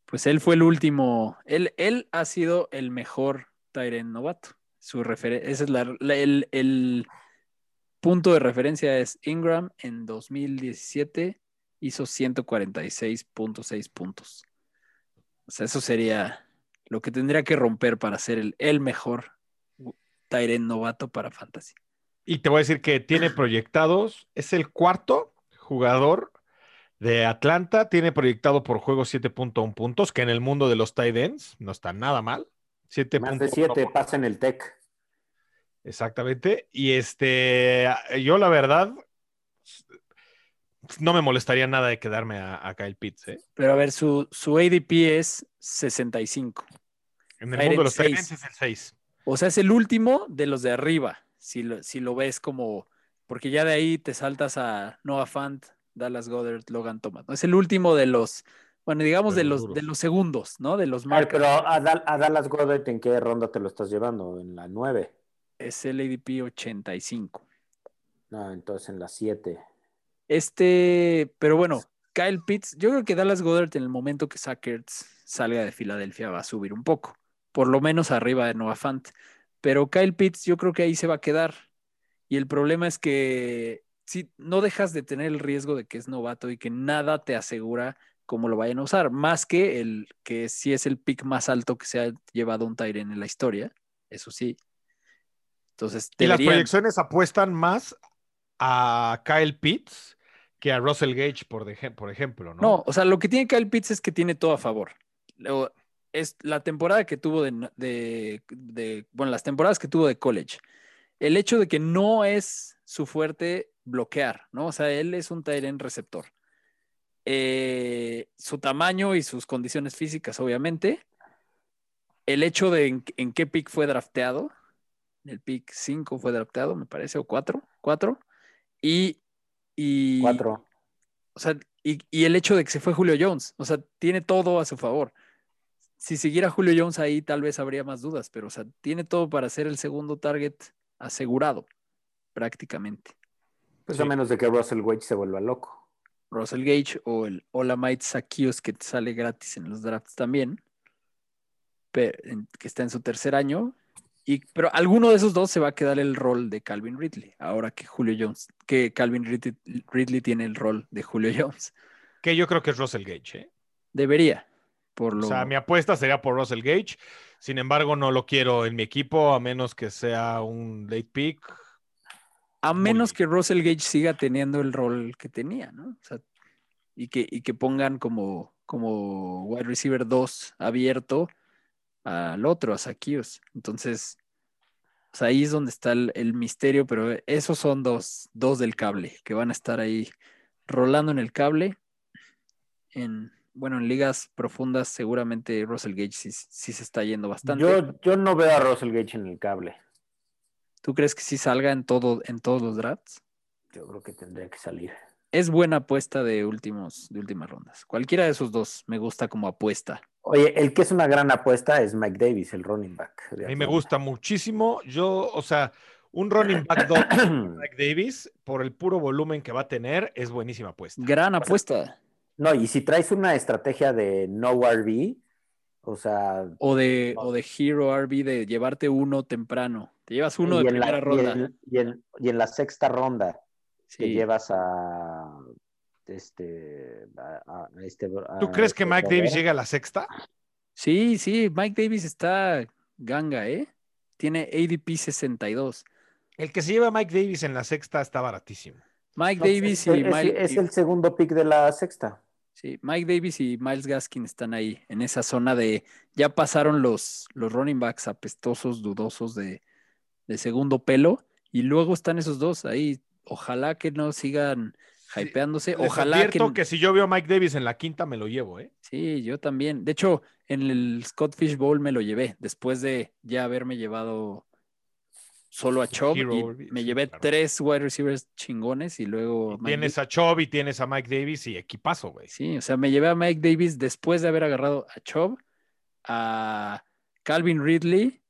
Pues él fue el último, él, él ha sido el mejor Tyrant novato. Su ese es la- la- el, el punto de referencia es Ingram en 2017 hizo 146.6 puntos. O sea, eso sería lo que tendría que romper para ser el, el mejor Tyrant novato para Fantasy. Y te voy a decir que tiene proyectados, es el cuarto jugador de Atlanta, tiene proyectado por juego 7.1 puntos, que en el mundo de los tight ends no está nada mal. 7.1 Más de 7, por- pasa en el Tech. Exactamente. Y este, yo la verdad, no me molestaría nada de quedarme a, a Kyle Pitts. ¿eh? Pero a ver, su, su ADP es 65. En el Tyrant mundo de los ends es el 6. O sea, es el último de los de arriba, si lo, si lo ves como, porque ya de ahí te saltas a Noah Fant, Dallas Goddard, Logan Thomas. ¿no? Es el último de los, bueno, digamos De los de los segundos, ¿no? De los A ver, marcas. pero a, Dal- a Dallas Goddard, ¿en qué ronda te lo estás llevando? ¿En la 9? Es el ADP 85. No, entonces en la 7. Este, pero bueno, Kyle Pitts, yo creo que Dallas Goddard en el momento que Sackers salga de Filadelfia va a subir un poco, por lo menos arriba de Noah Fant. Pero Kyle Pitts, yo creo que ahí se va a quedar. Y el problema es que si no dejas de tener el riesgo de que es novato y que nada te asegura cómo lo vayan a usar, más que el que sí es el pick más alto que se ha llevado un Tyren en la historia, eso sí. Entonces, Y las deberían- proyecciones apuestan más a Kyle Pitts que a Russell Gage, por, deje- por ejemplo, ¿no? No, o sea, lo que tiene Kyle Pitts es que tiene todo a favor. Luego, es la temporada que tuvo de, de- de- bueno, las temporadas que tuvo de college. El hecho de que no es su fuerte bloquear, ¿no? O sea, él es un Tyrant receptor. Eh, su tamaño y sus condiciones físicas, obviamente. El hecho de en, en qué pick fue drafteado. En el pick 5 fue drafteado, me parece, o 4. 4. Y, y 4. o sea, y, y el hecho de que se fue Julio Jones, o sea, tiene todo a su favor. Si siguiera Julio Jones ahí, tal vez habría más dudas, pero, o sea, tiene todo para ser el segundo target asegurado, prácticamente. Pues Sí. a menos de que Russell Wage se vuelva loco. Russell Gage o el Olamite Zacchaeus que te sale gratis en los drafts también, que está en su tercer año. Y, pero alguno de esos dos se va a quedar el rol de Calvin Ridley, ahora que Julio Jones, que Calvin Ridley, Ridley tiene el rol de Julio Jones. Que yo creo que es Russell Gage. ¿eh? Debería, por lo O sea, mi apuesta sería por Russell Gage. Sin embargo, no lo quiero en mi equipo, a menos que sea un late pick. A menos que Russell Gage siga teniendo el rol que tenía, ¿no? O sea, y que, y que pongan como, como wide receiver 2 abierto al otro, a Zacchaeus. Entonces, pues ahí es donde está el, el misterio, pero esos son dos, dos del cable que van a estar ahí rolando en el cable en, bueno, en ligas profundas seguramente Russell Gage sí, sí se está yendo bastante. Yo, yo no veo a Russell Gage en el cable. ¿Tú crees que sí salga en, todo, en todos los drafts? Yo creo que tendría que salir. Es buena apuesta de, últimos, de últimas rondas. Cualquiera de esos dos me gusta como apuesta. Oye, el que es una gran apuesta es Mike Davis, el running back. de A mí me gusta muchísimo. Yo, o sea, un running back dos, Mike Davis, por el puro volumen que va a tener, es buenísima apuesta. Gran apuesta. No, y si traes una estrategia de no RB, o sea, O de, o de Hero RB de llevarte uno temprano. Te llevas uno de y, en la, primera y ronda. en- y en- y en la sexta ronda te llevas a este, a, a- a este ¿Tú crees que este Mike Davis llegue a la sexta? sí, sí, Mike Davis está ganga, ¿eh? Tiene ADP 62. El que se lleva a Mike Davis en la sexta está baratísimo. Mike No, Davis es, y es- Miles, es el segundo pick de la sexta. sí, Mike Davis y Miles Gaskin están ahí, en esa zona de. Ya pasaron los, los running backs apestosos, dudosos de, de segundo pelo, y luego están esos dos ahí. Ojalá que no sigan hypeándose. Les Ojalá que, advierto que... si yo veo a Mike Davis en la quinta, me lo llevo, ¿eh? Sí, yo también. De hecho, en el Scott Fish Bowl me lo llevé, después de ya haberme llevado solo a Chubb Hero, y me llevé claro. tres wide receivers chingones y luego Y tienes a Chubb y tienes a Mike Davis y equipazo, güey. Sí, o sea, me llevé a Mike Davis después de haber agarrado a Chubb, a Calvin Ridley,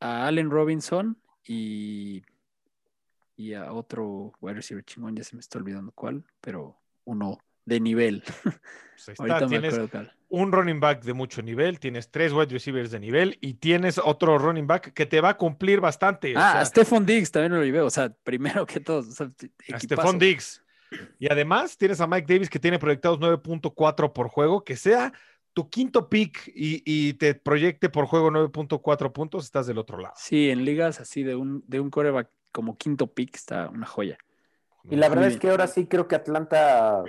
a Allen Robinson y, y a otro wide receiver chingón, ya se me está olvidando cuál, pero uno de nivel. Pues ahí está, Ahorita me tienes acuerdo cuál. un running back de mucho nivel, tienes tres wide receivers de nivel y tienes otro running back que te va a cumplir bastante. o Ah, sea, a Stephon Diggs también lo llevé, o sea, primero que todo. O sea, a equipazo. Stephon Diggs. Y además tienes a Mike Davis que tiene proyectados 9.4 por juego, que sea tu quinto pick y, y te proyecte por juego 9.4 puntos, estás del otro lado. Sí, en ligas así de un, de un coreback como quinto pick está una joya. Y la Muy verdad bien. es que ahora sí creo que Atlanta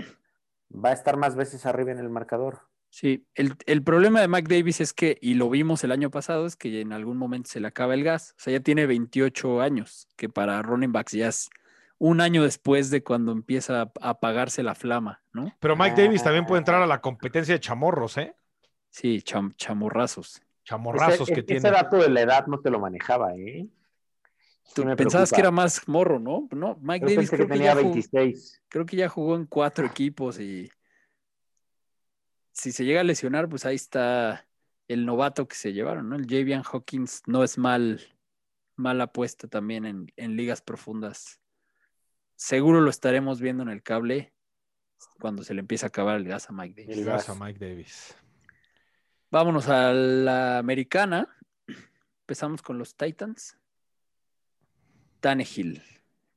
va a estar más veces arriba en el marcador. Sí, el, el problema de Mike Davis es que, y lo vimos el año pasado, es que en algún momento se le acaba el gas. O sea, ya tiene 28 años, que para running backs ya es un año después de cuando empieza a apagarse la flama, ¿no? Pero Mike Davis también puede Ah. entrar a la competencia de chamorros, ¿eh? Sí, cham- chamorrazos. Chamorrazos ese, que ese tiene. dato de la edad no te lo manejaba, ¿eh? Tú me pensabas que era más morro, ¿no? No, Mike Davis pensé creo que que, tenía ya jugó, 26. creo que ya jugó en cuatro equipos y si se llega a lesionar, pues ahí está el novato que se llevaron, ¿no? El Javian Hawkins no es mal, mala apuesta también en, en ligas profundas. Seguro lo estaremos viendo en el cable cuando se le empiece a acabar el gas a Mike Davis. El gas. a Mike Davis. Vámonos a la americana. Empezamos con los Titans. Tannehill.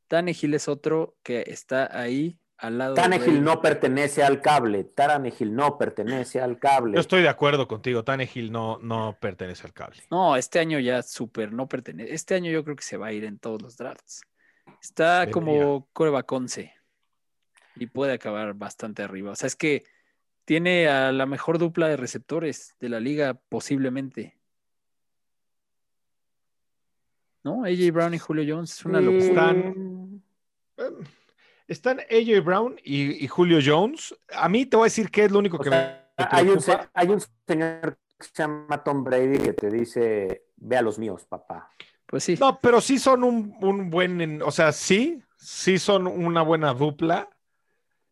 Tannehill es otro que está ahí al lado de Tannehill Brady. no pertenece al cable. Tannehill no pertenece al cable. Yo estoy de acuerdo contigo. Tannehill no, no pertenece al cable. No, este año ya súper no pertenece. Este año yo creo que se va a ir en todos los drafts. Está como coreback 11 y puede acabar bastante arriba. O sea, es que tiene a la mejor dupla de receptores de la liga posiblemente. ¿No? AJ Brown y Julio Jones es una locura. Están- Em, Están AJ Brown y, y Julio Jones. A mí te voy a decir qué es lo único O que sea, me hay, un, hay un señor que se llama Tom Brady que te dice, ve a los míos, papá. Pues sí. No, pero sí son un, un buen, en- o sea, sí, sí son una buena dupla.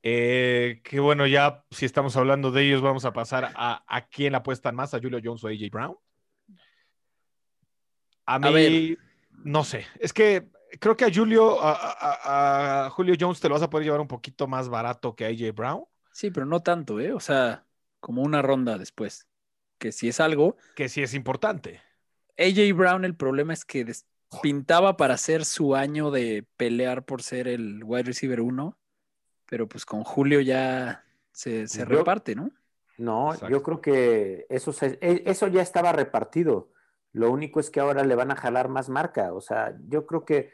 Eh, que bueno, ya si estamos hablando de ellos, vamos a pasar a, a quién apuestan más, a Julio Jones o a AJ Brown. A mí, ver. No sé, es que creo que a Julio, a, a- a Julio Jones te lo vas a poder llevar un poquito más barato que a AJ Brown, Sí, pero no tanto, ¿eh? O sea, como una ronda después. Que si es algo, que sí es importante. AJ Brown, el problema es que pintaba para ser su año de pelear por ser el wide receiver 1, pero pues con Julio ya se, se Yo- reparte, ¿no? No, Exacto. yo creo que eso, se- e- eso ya estaba repartido. Lo único es que ahora le van a jalar más marca. O sea, yo creo que,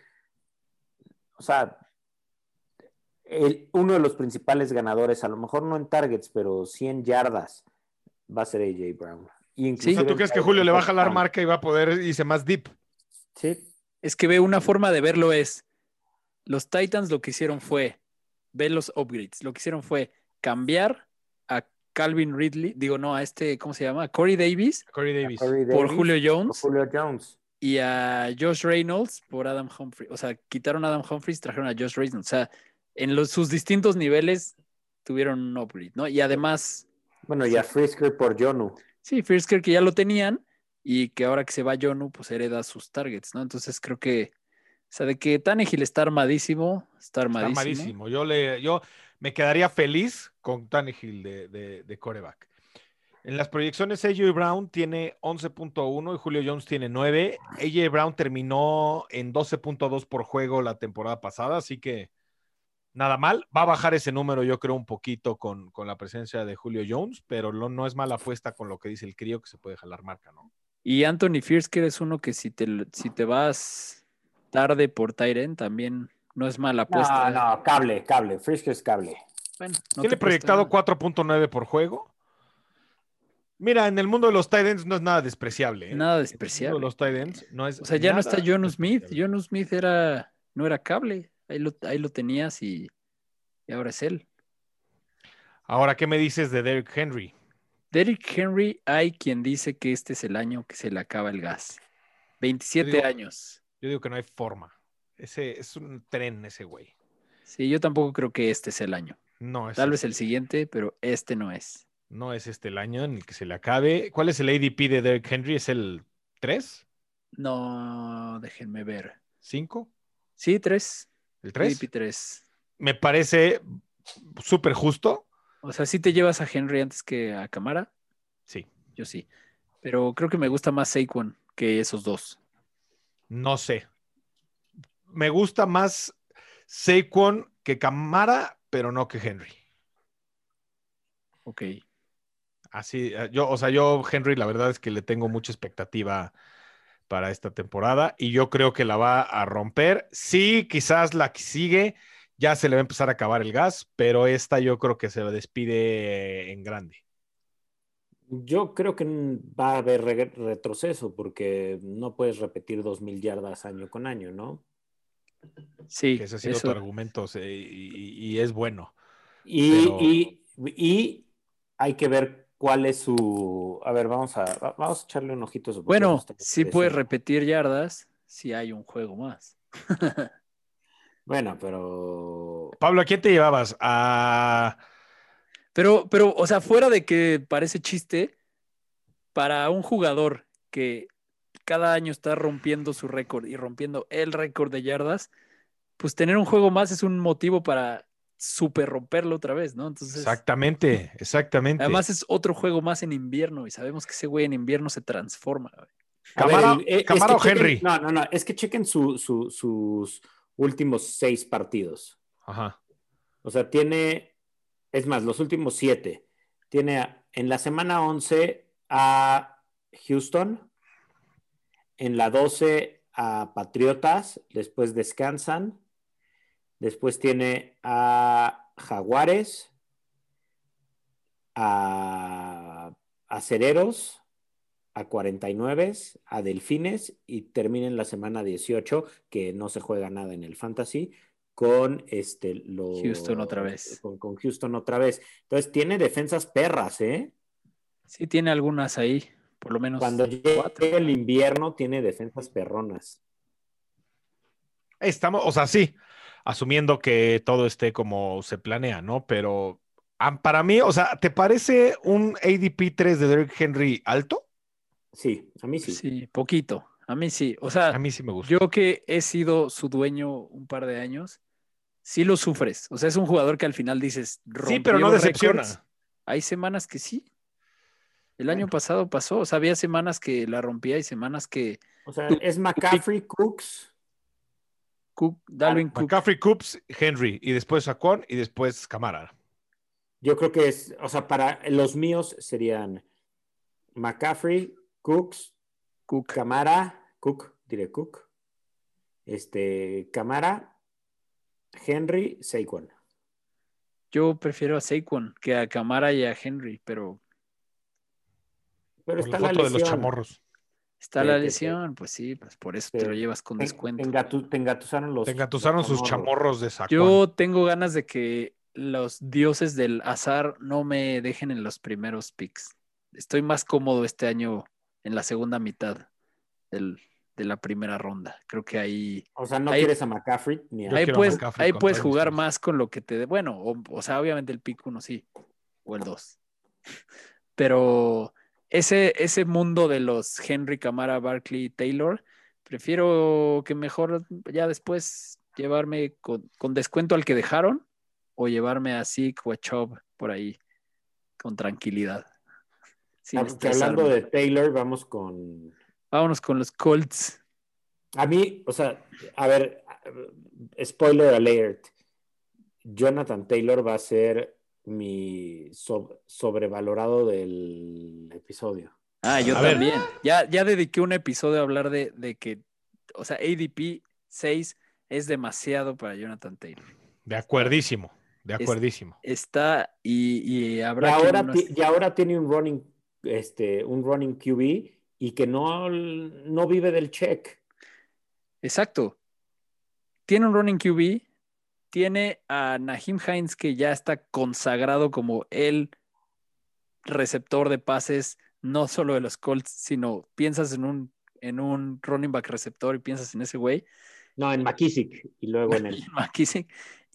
o sea, el- uno de los principales ganadores, a lo mejor no en targets, pero 100 yardas, va a ser AJ Brown. O Inclusive sea, ¿tú crees que Julio le va a jalar marca y va a poder irse más deep? Sí, Es que ve una forma de verlo es, los Titans lo que hicieron fue, ve los upgrades, lo que hicieron fue cambiar a Calvin Ridley, digo, no, a este, ¿cómo se llama? Corey Davis Corey Davis. Corey por Julio por Jones Julio Jones. y a Josh Reynolds por Adam Humphries. O sea, quitaron a Adam Humphries, trajeron a Josh Reynolds. O sea, en los, sus distintos niveles tuvieron un upgrade, ¿no? Y además, Bueno, y a Frisker por Jonu. sí, Firsker que ya lo tenían y que ahora que se va Jonu, pues hereda sus targets, ¿no? Entonces creo que, o sea, de que Tannehill está armadísimo, está Está armadísimo. Yo, le, yo me quedaría feliz con Tannehill de, de, de coreback. En las proyecciones, AJ Brown tiene 11.1 y Julio Jones tiene 9. AJ Brown terminó en 12.2 por juego la temporada pasada, así que nada mal. Va a bajar ese número, yo creo, un poquito con, con la presencia de Julio Jones, pero no, es mala apuesta con lo que dice el crío que se puede jalar marca, ¿no? Y Anthony Firsker es uno que si te, si te vas tarde por Tyren, también no es mala apuesta. No, no, cable, cable. Frisker es cable. Bueno, no Tiene proyectado nada. 4.9 por juego. Mira, en el mundo de los tight ends no es nada despreciable. ¿eh? Nada En el mundo despreciable. de los tight ends no es O sea, ya no está John Smith. despreciable. John Smith era, no era cable. Ahí lo, ahí lo tenías y, y ahora es él. Ahora, ¿qué me dices de Derrick Henry? Derrick Henry, hay quien dice que este es el año que se le acaba el gas. 27 Yo digo- años. Yo digo que no hay forma. Ese es un tren ese güey. Sí, yo tampoco creo que este es el año. No es, Tal vez el siguiente, pero este no es. no es este el año en el que se le acabe. ¿Cuál es el ADP de Derrick Henry? ¿Es el 3? No, déjenme ver. ¿5? Sí, 3. ¿El 3? 3. Me parece súper justo. O sea, si te llevas a Henry antes que a Camara, Sí. yo sí. Pero creo que me gusta más Saquon que esos dos. No sé. Me gusta más Saquon que Camara, pero no que Henry. Ok. Así, eh, yo, o sea, yo, Henry, la verdad es que le tengo mucha expectativa para esta temporada y yo creo que la va a romper. Sí, quizás la que sigue ya se le va a empezar a acabar el gas, pero esta yo creo que se despide en grande. Yo creo que va a haber re- retroceso porque no puedes repetir 2.000 yardas año con año, ¿no? Sí, Que ese ha sido eso. tu argumento y, y es bueno. Y, Pero- y- y hay que ver cuál es su... A ver, vamos a, va- vamos a echarle un ojito a su Bueno, sí puede interesante. repetir yardas si hay un juego más. Bueno, pero... Pablo, ¿a quién te llevabas? A... Pero, pero, o sea, fuera de que parece chiste, para un jugador que cada año está rompiendo su récord y rompiendo el récord de yardas, pues tener un juego más es un motivo para super romperlo otra vez, ¿no? Entonces, Exactamente, exactamente. además es otro juego más en invierno y sabemos que ese güey en invierno se transforma. el- eh, es Camara que o chequen- Henry. no, no, no, es que chequen su- su- sus últimos seis partidos. Ajá. O sea, tiene, es más, los últimos siete. Tiene a- en la semana 11 a Houston, en la 12 a Patriotas, después descansan, después tiene a Jaguares, a Acereros, a 49, a Delfines y termina en la semana 18, que no se juega nada en el Fantasy, con este, los, Houston otra vez. Con, con Houston otra vez. Entonces tiene defensas perras, ¿eh? Sí tiene algunas ahí, por lo menos Cuando llegue cuatro. el invierno tiene defensas perronas. Estamos, o sea, sí, asumiendo que todo esté como se planea, ¿no? Pero para mí, o sea, ¿te parece un ADP 3 de Derrick Henry alto? Sí, a mí sí. Sí, poquito. A mí sí. O sea, A mí sí me gusta. Yo que he sido su dueño un par de años, sí lo sufres. O sea, es un jugador que al final dices, sí, pero no decepciona. Hay semanas que sí. El año pasado pasó. O sea, había semanas que la rompía y semanas que O sea, es McCaffrey, Cooks. Cook, Dalvin Cook. McCaffrey, Coops, Henry, y después Saquon, y después Camara. Yo creo que es, o sea, para los míos serían McCaffrey, Cooks, Cook. Camara, Cook, diré Cook, este, Camara, Henry, Saquon. Yo prefiero a Saquon que a Camara y a Henry, pero Pero Por está la, foto de lesión. los chamorros. está Sí, la que- lesión. Pues sí, pues por eso te Sí. lo llevas con Te- descuento. te engatu- te engatusaron los. Te engatusaron los sus chamorros de Saquon. Yo tengo ganas de que los dioses del azar no me dejen en los primeros picks. Estoy más cómodo este año en la segunda mitad del- de la primera ronda. Creo que ahí, O sea, no Ahí- quieres a McCaffrey ni a... Ahí quiero a puedes, McCaffrey ahí puedes jugar más con lo que te dé. Bueno, o, o sea, obviamente el pick uno sí, o el dos. Pero ese, ese mundo de los Henry, Camara, Barkley, Taylor, prefiero que mejor ya después llevarme con, con descuento al que dejaron o llevarme a Zeke o a Chubb por ahí con tranquilidad. Ah, hablando de Taylor, vamos con... Vámonos con los Colts. A mí, o sea, a ver, spoiler alert. Jonathan Taylor va a ser mi sob- sobrevalorado del episodio. Ah, yo A ver. también. Ya, ya dediqué un episodio a hablar de, de que, o sea, ADP 6 es demasiado para Jonathan Taylor. De acuerdísimo, de acuerdísimo. Está y, y Y habrá ahora, no ti- esté. y ahora tiene un running, este, un running QB y que no, no vive del check. Exacto. Tiene un running QB, tiene a Nahim Hines que ya está consagrado como el receptor de pases, no solo de los Colts, sino piensas en un, en un running back receptor y piensas en ese güey. No, en McKissick y luego en el. McKissick.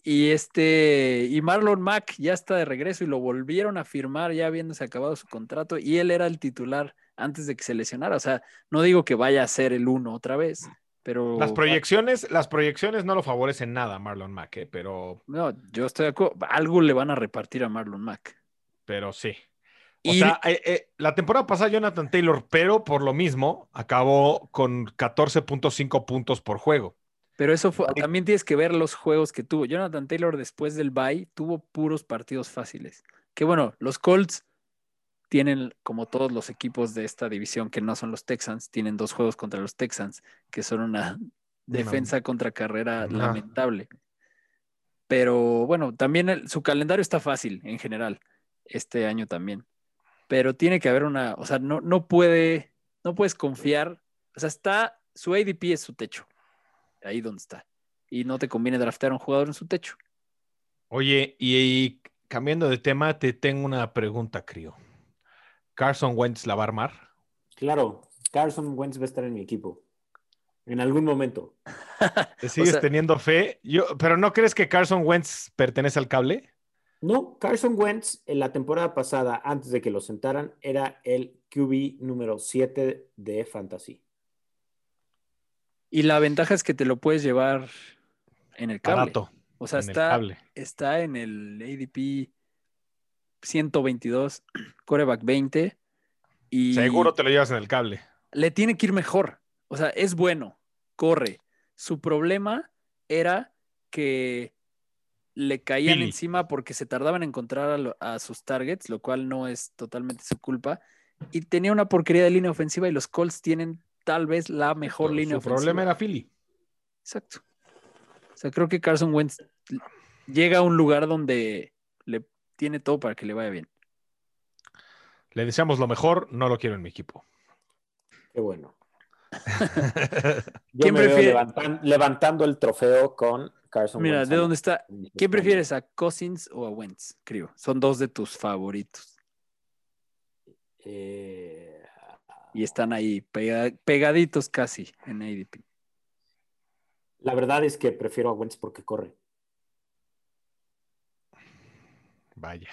Y este, y Marlon Mack ya está de regreso y lo volvieron a firmar ya habiéndose acabado su contrato y él era el titular antes de que se lesionara. O sea, no digo que vaya a ser el uno otra vez, pero Las proyecciones, las proyecciones no lo favorecen nada a Marlon Mack, eh, pero, no, yo estoy de acuerdo. Algo le van a repartir a Marlon Mack. pero sí. O Y- sea, eh, eh, la temporada pasada Jonathan Taylor, pero por lo mismo, acabó con 14.5 puntos por juego. Pero eso fue, también tienes que ver los juegos que tuvo. Jonathan Taylor después del bye tuvo puros partidos fáciles. Que bueno, los Colts tienen, como todos los equipos de esta división que no son los Texans, tienen dos juegos contra los Texans, que son una defensa contra carrera lamentable. Pero bueno, también el- su calendario está fácil en general, este año también. Pero tiene que haber una, o sea, no, no puede, no puedes confiar. O sea, está, su ADP es su techo ahí donde está. Y no te conviene draftear a un jugador en su techo. Oye, y, y cambiando de tema, te tengo una pregunta, Crío. ¿Carson Wentz la va a armar? Claro, Carson Wentz va a estar en mi equipo. En algún momento. ¿Te sigues sea- teniendo fe? Yo, ¿Pero no crees que Carson Wentz pertenece al cable? No, Carson Wentz en la temporada pasada, antes de que lo sentaran, era el QB número 7 de Fantasy. Y la ventaja es que te lo puedes llevar en el cable. Barato. O sea, en el cable. está en el ADP 122, coreback 20. Y Seguro te lo llevas en el cable. le tiene que ir mejor. O sea, es bueno, corre. Su problema era que le caían encima porque se tardaban en encontrar a, lo- a sus targets, lo cual no es totalmente su culpa. Y tenía una porquería de línea ofensiva y los Colts tienen tal vez la mejor Su línea ofensiva. problema era Philly. Exacto. O sea, creo que Carson Wentz llega a un lugar donde tiene todo para que le vaya bien. Le deseamos lo mejor, no lo quiero en mi equipo. Qué bueno. Yo ¿Quién me veo levantan- levantando el trofeo con Carson Mira, Wentz. ¿de dónde está? ¿Quién prefieres, a Cousins o a Wentz? Creo. Son dos de tus favoritos. Eh, Y están ahí pega- pegaditos casi en ADP. la verdad es que prefiero a Wentz porque corre. Vaya.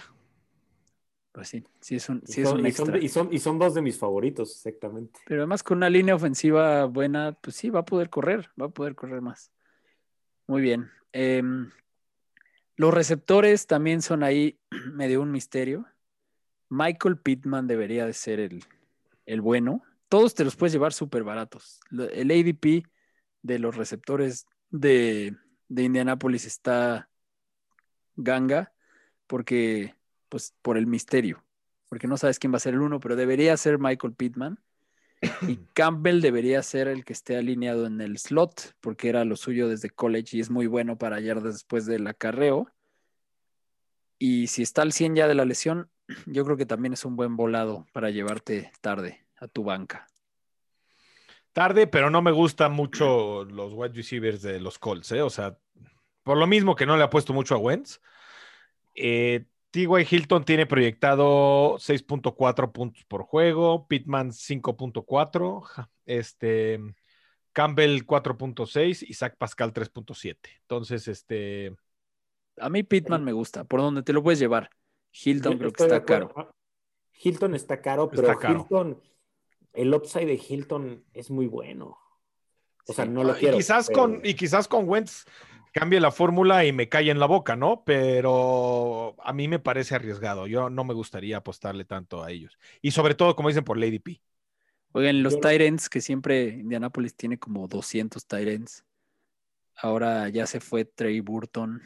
Pues sí, sí es un, Y sí es son- un y, son, extra. y son- y son dos de mis favoritos, exactamente. Pero además con una línea ofensiva buena, pues sí, va a poder correr, va a poder correr más. Muy bien. Em, los receptores también son ahí medio un misterio. Michael Pittman debería de ser el, el bueno. Todos te los puedes llevar súper baratos. El ADP de los receptores de, de Indianápolis está ganga porque, pues, por el misterio. Porque no sabes quién va a ser el uno, pero debería ser Michael Pittman. Y Campbell debería ser el que esté alineado en el slot, porque era lo suyo desde college y es muy bueno para yardas después del acarreo. Y si está al 100 ya de la lesión, yo creo que también es un buen volado para llevarte tarde a tu banca. Tarde, pero no me gustan mucho los wide receivers de los Colts, ¿eh? O sea, por lo mismo que no le ha puesto mucho a Wentz, Eh, T.Y. Hilton tiene proyectado 6.4 puntos por juego, Pittman 5.4, ja, este, Campbell 4.6 y Zach Pascal 3.7. Entonces, este, A mí Pittman me gusta, por donde te lo puedes llevar. Hilton creo que está caro. Hilton está caro, Está pero caro. Hilton, el upside de Hilton es muy bueno. O sea, no lo y quiero. quizás pero- con y quizás con Wentz cambie la fórmula y me cae en la boca, ¿no? Pero a mí me parece arriesgado. Yo no me gustaría apostarle tanto a ellos. Y sobre todo, como dicen, por Lady P. Oigan, los Yo- Tyrants, que siempre Indianapolis tiene como 200 Tyrants. Ahora ya se fue Trey Burton.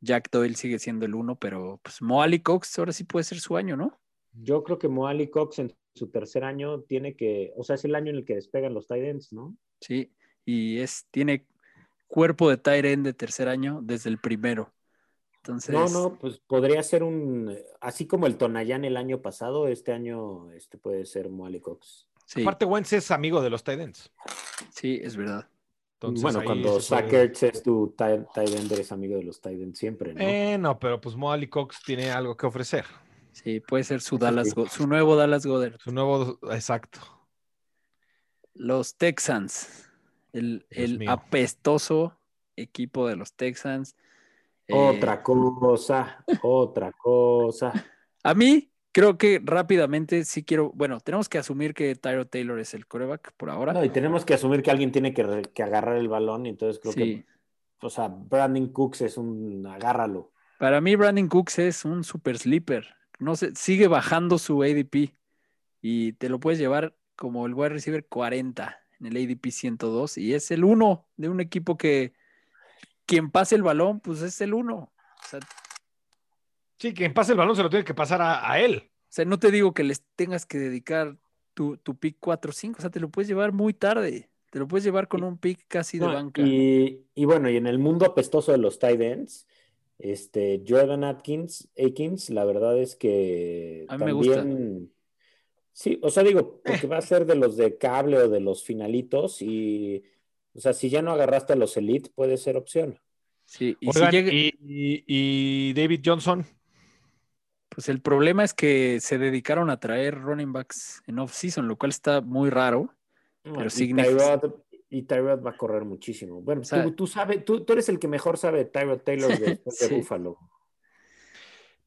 Jack Doyle sigue siendo el uno, pero pues Moali Cox ahora sí puede ser su año, ¿no? Yo creo que Moali Cox en su tercer año tiene que, o sea, es el año en el que despegan los Titans, ¿no? Sí, y es, tiene cuerpo de Tyrant de tercer año desde el primero. Entonces, No, no, pues podría ser un, así como el Tonayán el año pasado, este año este puede ser Moali Cox. sí, Aparte, Wentz es amigo de los Titans. sí, es verdad. Entonces, bueno, cuando se puede- Zach Ertz es tu end, eres amigo de los Titans siempre, ¿no? Eh, no, pero pues Moali Cox tiene algo que ofrecer. Sí, puede ser su Dallas, sí. Su nuevo Dallas Goddard. Su nuevo, exacto. Los Texans, el, el apestoso equipo de los Texans. Eh, Otra cosa, otra cosa. A mí, creo que rápidamente sí quiero. Bueno, tenemos que asumir que Tyro Taylor es el coreback por ahora. No, y tenemos que asumir que alguien tiene que, que agarrar el balón, y entonces creo Sí. que, o sea, Brandon Cooks es un agárralo. Para mí, Brandon Cooks es un super sleeper. No sé, sigue bajando su ADP y te lo puedes llevar como el wide receiver 40 en el ADP 102 y es el uno de un equipo que quien pase el balón, pues es el uno. O sea, Sí, quien pase el balón se lo tiene que pasar a, a él. O sea, no te digo que les tengas que dedicar tu, tu pick 4 o 5, o sea, te lo puedes llevar muy tarde. Te lo puedes llevar con un pick casi de No, banca. y, y bueno, y en el mundo apestoso de los tight ends, este, Jordan Atkins, Akins, la verdad es que A mí me gusta. Sí, o sea, digo, porque va a ser de los de cable o de los finalitos y, o sea, si ya no agarraste a los elite, puede ser opción. Sí, y Oigan, si llega, y, y- y David Johnson. pues el problema es que se dedicaron a traer running backs en off-season, lo cual está muy raro. Pero significa- Tyrod, y Tyrod va a correr muchísimo. Bueno, O sea- tú, tú sabes, tú, tú eres el que mejor sabe de Tyrod Taylor de Sí. Buffalo.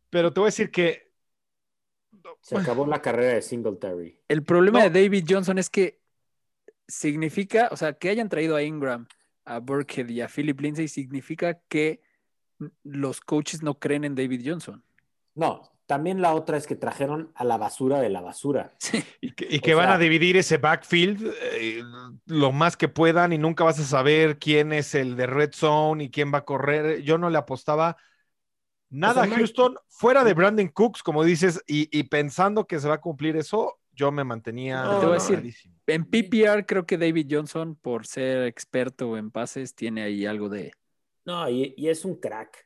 Pero te voy a decir que Se acabó la carrera de Singletary. El problema No. de David Johnson es que significa, o sea, que hayan traído a Ingram, a Burkhead y a Philip Lindsay significa que los coaches no creen en David Johnson. No, también la otra es que trajeron a la basura de la basura. Sí. Y que, y que O van sea- a dividir ese backfield eh, lo más que puedan y nunca vas a saber quién es el de Red Zone y quién va a correr. Yo no le apostaba nada O sea, a no hay- Houston fuera de Brandon Cooks, como dices, y, y pensando que se va a cumplir eso, yo me mantenía. No, Te voy a decir. En PPR creo que David Johnson, por ser experto en pases, tiene ahí algo de... No, y, y es un crack.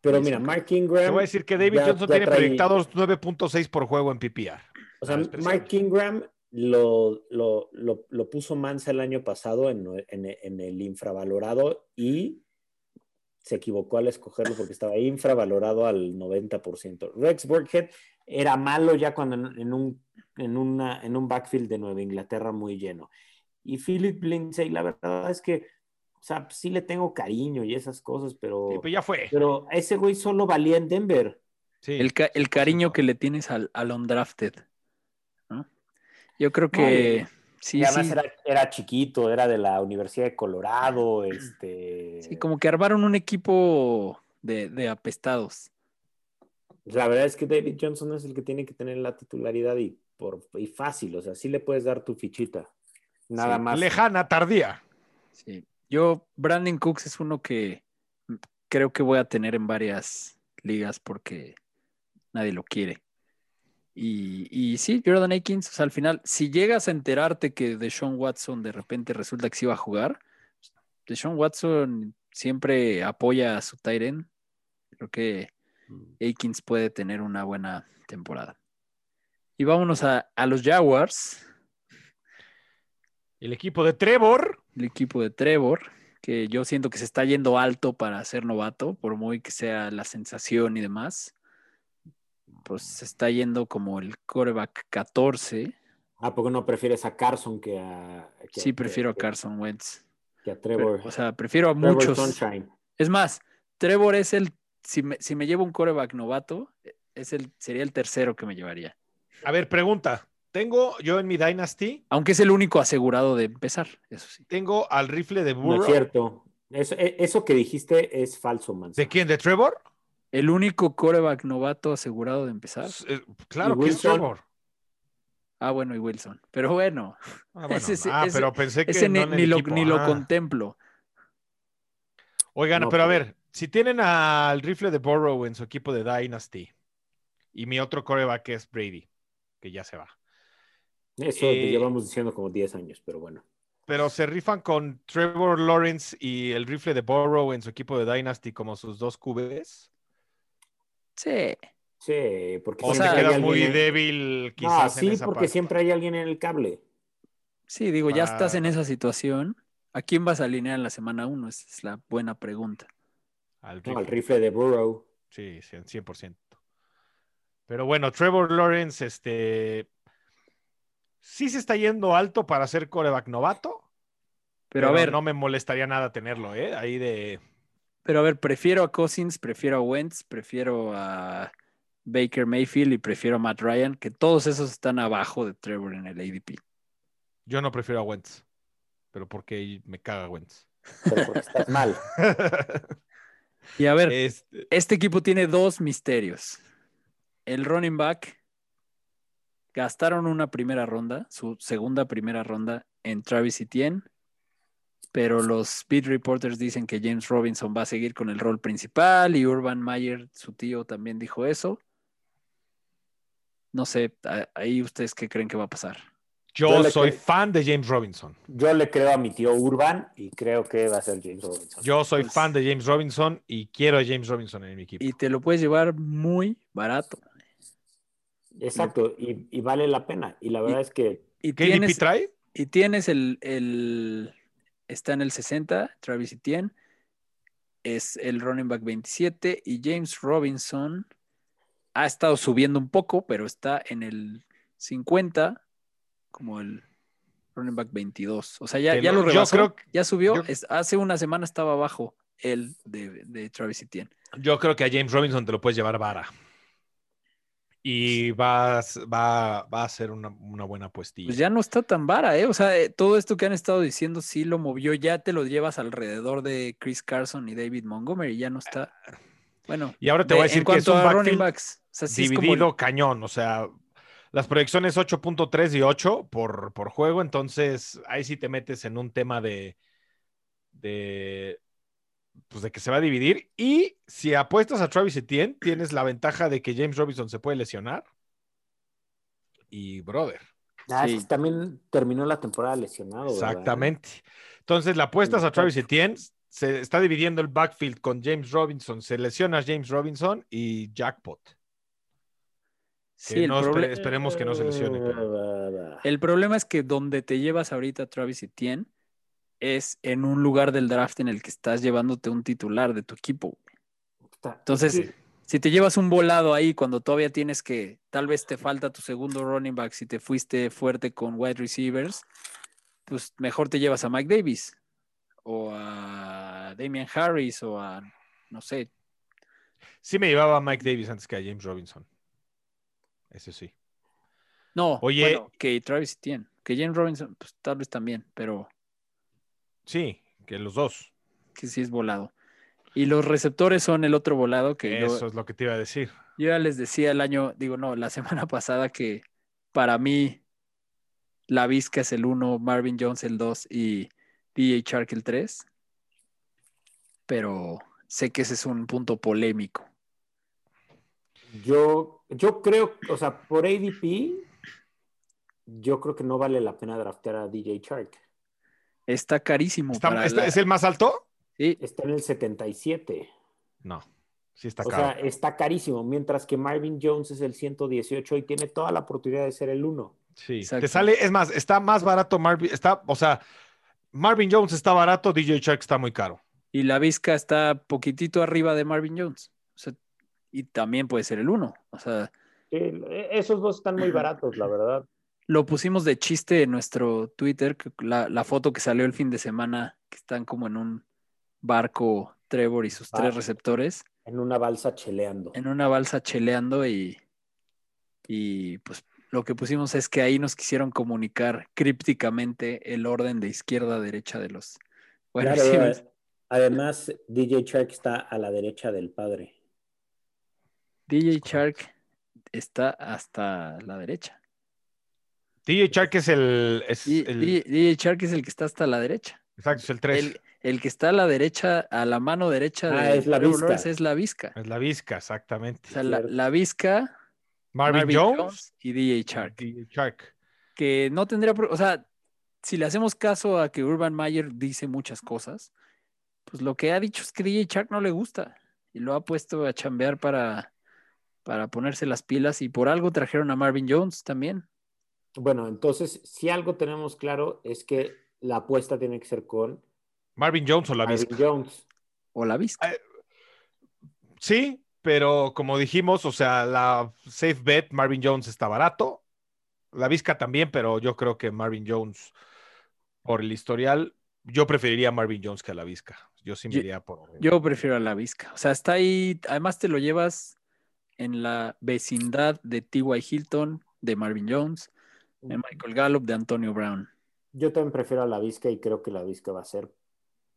Pero mira, Mark Ingram. Te voy a decir que David ya- Johnson ya tiene trae- proyectados 9.6 por juego en PPR. O sea, Ah. Mark Ingram lo, lo, lo- lo puso Mansa el año pasado en, en- en el infravalorado y se equivocó al escogerlo porque estaba infravalorado al 90%. Rex Burkhead era malo ya cuando en, un, en, una, en un backfield de Nueva Inglaterra muy lleno. Y Philip Lindsay, la verdad es que, o sea, sí le tengo cariño y esas cosas, pero, Sí, pues ya fue. pero ese güey solo valía en Denver. Sí. El, ca- el cariño que le tienes al, al undrafted. ¿no? Yo creo que sí, y además sí, Era, era chiquito, era de la Universidad de Colorado, este... sí, como que armaron un equipo de, de apestados. La verdad es que David Johnson es el que tiene que tener la titularidad y, por, y fácil, o sea, sí le puedes dar tu fichita. Nada Sí, más. Lejana, tardía. Sí. Yo, Brandon Cooks es uno que creo que voy a tener en varias ligas porque nadie lo quiere. Y, y sí, Jordan Akins, o sea, al final, si llegas a enterarte que Deshaun Watson de repente resulta que sí va a jugar, Deshaun Watson siempre apoya a su end. Creo que Akins puede tener una buena temporada. Y vámonos a, a los Jaguars, El equipo de Trevor. el equipo de Trevor, que yo siento que se está yendo alto para ser novato, por muy que sea la sensación y demás. Pues se está yendo como el coreback 14. ¿A poco no prefieres a Carson que a. que- Sí, que- prefiero a Carson Wentz. Que a Pero, Trevor. o sea, prefiero a Trevor muchos. Sunshine. Es más, Trevor es el, si me, si me llevo un coreback novato, es el, sería el tercero que me llevaría. A ver, pregunta. Tengo yo en mi Dynasty, Aunque es el único asegurado de empezar, eso sí. tengo al rifle de No Burrow. es cierto. Eso, e- eso que dijiste es falso, man. ¿De quién? ¿De Trevor? El único coreback novato asegurado de empezar. Eh, Claro ¿Y que es Wilson? Trevor. Ah, bueno, y Wilson. Pero bueno, Ah, bueno. Ese sí- Ah, ese- pero pensé que ese ni, no en el ni lo, equipo. ni lo Ah. contemplo. Oigan, No, pero a pero- ver, si tienen al rifle de Burrow en su equipo de Dynasty y mi otro coreback es Brady, que ya se va. Eso Eh, llevamos diciendo como 10 años, pero bueno. Pero se rifan con Trevor Lawrence y el rifle de Burrow en su equipo de Dynasty como sus dos QBs. Sí. Sí, porque O te sea, siempre hay quedas alguien muy en- débil quizás en sí, esa porque parte. siempre hay alguien en el cable. Sí, digo, ya estás en Ah. esa situación. ¿A quién vas a alinear en la semana 1? Esa es la buena pregunta. Al No, al rifle. de Burrow. Sí, 100%. 100%. Pero bueno, Trevor Lawrence, este, sí se está yendo alto para ser coreback novato. Pero, a ver, no me molestaría nada tenerlo, ¿eh? Ahí de... pero a ver, prefiero a Cousins, prefiero a Wentz, prefiero a Baker Mayfield y prefiero a Matt Ryan, que todos esos están abajo de Trevor en el ADP. Yo no prefiero a Wentz, pero porque me caga Wentz. Pero porque estás mal. Y a ver, Este, este equipo tiene dos misterios. El running back gastaron una primera ronda, su segunda primera ronda en Travis Etienne, pero los beat reporters dicen que James Robinson va a seguir con el rol principal y Urban Meyer, su tío, también dijo eso. No sé, ahí ustedes qué creen que va a pasar. yo soy fan de James Robinson. Yo le creo a mi tío Urban y creo que va a ser James Robinson. Yo soy Pues- fan de James Robinson y quiero a James Robinson en mi equipo. Y te lo puedes llevar muy barato. Exacto, y, y vale la pena. Y la verdad es que Y ¿Qué tienes, trae? Y tienes el, el- Está en el 60, Travis Etienne. Es el running back 27. Y James Robinson ha estado subiendo un poco, pero está en el 50, como el running back 22. O sea, ya, ya lo- lo yo rebasó. creo que- ya subió. yo- Es- hace una semana estaba abajo el de, de Travis Etienne. Yo creo que a James Robinson te lo puedes llevar vara. Y va, va, va a ser una, una buena puestilla. Pues ya no está tan vara, ¿eh? O sea, eh, todo esto que han estado diciendo sí lo movió. Ya te lo llevas alrededor de Chris Carson y David Montgomery. Ya no está. Bueno, Y ahora te de- voy a decir en que es cuanto un a running backs, o sea, sí es como el- dividido cañón. O sea, las proyecciones 8.3 y 8 por, por juego. Entonces, ahí sí te metes en un tema de, de, pues de que se va a dividir. Y si apuestas a Travis Etienne, tienes la ventaja de que James Robinson se puede lesionar. Y, brother, ah, Sí. también terminó la temporada lesionado. ¿verdad? exactamente. Entonces, la apuestas a. Travis Etienne. Se está dividiendo el backfield con James Robinson. Se lesiona James Robinson y jackpot. sí, que no esperemos que no se lesione. pero- el problema es que donde te llevas ahorita a Travis Etienne es en un lugar del draft en el que estás llevándote un titular de tu equipo. Entonces, Si te llevas un volado ahí cuando todavía tienes que, tal vez te falta tu segundo running back si te fuiste fuerte con wide receivers, pues mejor te llevas a Mike Davis o a Damian Harris o a, no sé, Sí me llevaba a Mike Davis antes que a James Robinson. Eso sí. no, Oye. bueno, que Travis Etienne, que James Robinson, pues tal vez también, pero Sí, que los dos. que sí es volado. Y los receptores son el otro volado que yo, Eso es lo que te iba a decir. Yo ya les decía el año, digo, no, la semana pasada que para mí la Vizca es el 1, Marvin Jones el 2 y DJ Shark el 3. Pero sé que ese es un punto polémico. Yo, yo creo, o sea, por ADP, yo creo que no vale la pena draftear a DJ Shark. Está carísimo. Está- para está- la- ¿Es el más alto? Sí, Está en el 77. No. Sí está o caro. sea, está carísimo, mientras que Marvin Jones es el 118 y tiene toda la oportunidad de ser el 1. sí. exacto. Te sale, es más, está más barato Marvin. Está, o sea, Marvin Jones está barato, DJ Shark está muy caro. Y la Vizca está poquitito arriba de Marvin Jones. O sea, y también puede ser el uno. O sea, Sí, esos dos están muy baratos, la verdad. Lo pusimos de chiste en nuestro Twitter, la, la foto que salió el fin de semana, que están como en un barco Trevor y sus tres receptores, En una balsa cheleando. en una balsa cheleando y, y pues lo que pusimos es que ahí nos quisieron comunicar crípticamente el orden de izquierda a derecha de los Claro, eh, además, DJ Shark está a la derecha del padre. DJ Shark está hasta la derecha. DJ Shark es el. Es el DJ, DJ Shark es el que está hasta la derecha. exacto, es el 3. El, el que está a la derecha, a la mano derecha Ah, de es la. Lawrence es la Vizca. Es la Vizca, exactamente. O sea, la, la Vizca, Marvin, Jones, y DJ Shark. DJ Shark. Que no tendría, o sea, si le hacemos caso a que Urban Meyer dice muchas cosas, pues lo que ha dicho es que DJ Shark no le gusta y lo ha puesto a chambear para, para ponerse las pilas y por algo trajeron a Marvin Jones también. Bueno, entonces, si algo tenemos claro es que la apuesta tiene que ser con Marvin Jones o la Marvin Vizca. Jones. O la Vizca. Eh, Sí, pero como dijimos, o sea, la safe bet, Marvin Jones está barato. La Vizca también, pero yo creo que Marvin Jones, por el historial, yo preferiría a Marvin Jones que a la Vizca. Yo sí me Yo- iría por. Yo prefiero a la Vizca. O sea, está ahí, además te lo llevas en la vecindad de T.Y. Hilton, de Marvin Jones, de Michael Gallup, de Antonio Brown. Yo también prefiero a la Vizca y creo que la Vizca va a ser.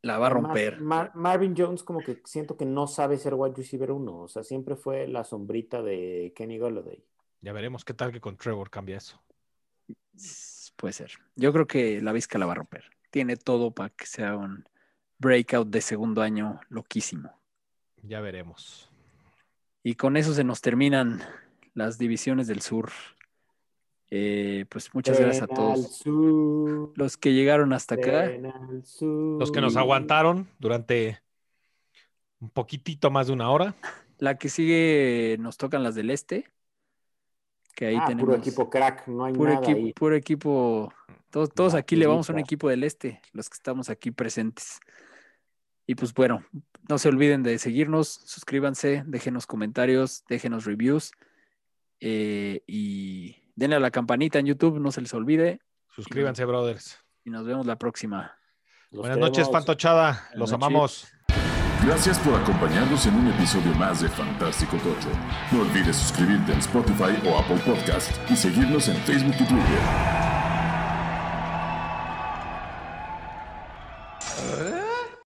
La va a romper. Mar- Marvin Jones, como que siento que no sabe ser wide receiver uno. O sea, siempre fue la sombrita de Kenny Golladay. Ya veremos qué tal que con Trevor cambia eso. Puede ser. Yo creo que la Vizca la va a romper. Tiene todo para que sea un breakout de segundo año loquísimo. Ya veremos. Y con eso se nos terminan las divisiones del sur. Eh, pues muchas gracias a todos sur, los que llegaron hasta acá. Los que nos aguantaron durante un poquitito más de una hora. La que sigue nos tocan las del este. Que ahí Ah, tenemos. puro equipo crack, no hay puro nada equipo, ahí. puro equipo. Todos, todos aquí le vamos a un equipo del este, los que estamos aquí presentes. Y pues bueno, no se olviden de seguirnos, suscríbanse, déjenos comentarios, déjenos reviews. eh, y denle a la campanita en YouTube, no se les olvide. Suscríbanse, brothers. Y nos vemos la próxima. Los Buenas noches, queremos. Fantochada. Los noches. amamos. Gracias por acompañarnos en un episodio más de Fantástico Tocho. No olvides suscribirte en Spotify o Apple Podcast y seguirnos en Facebook y Twitter.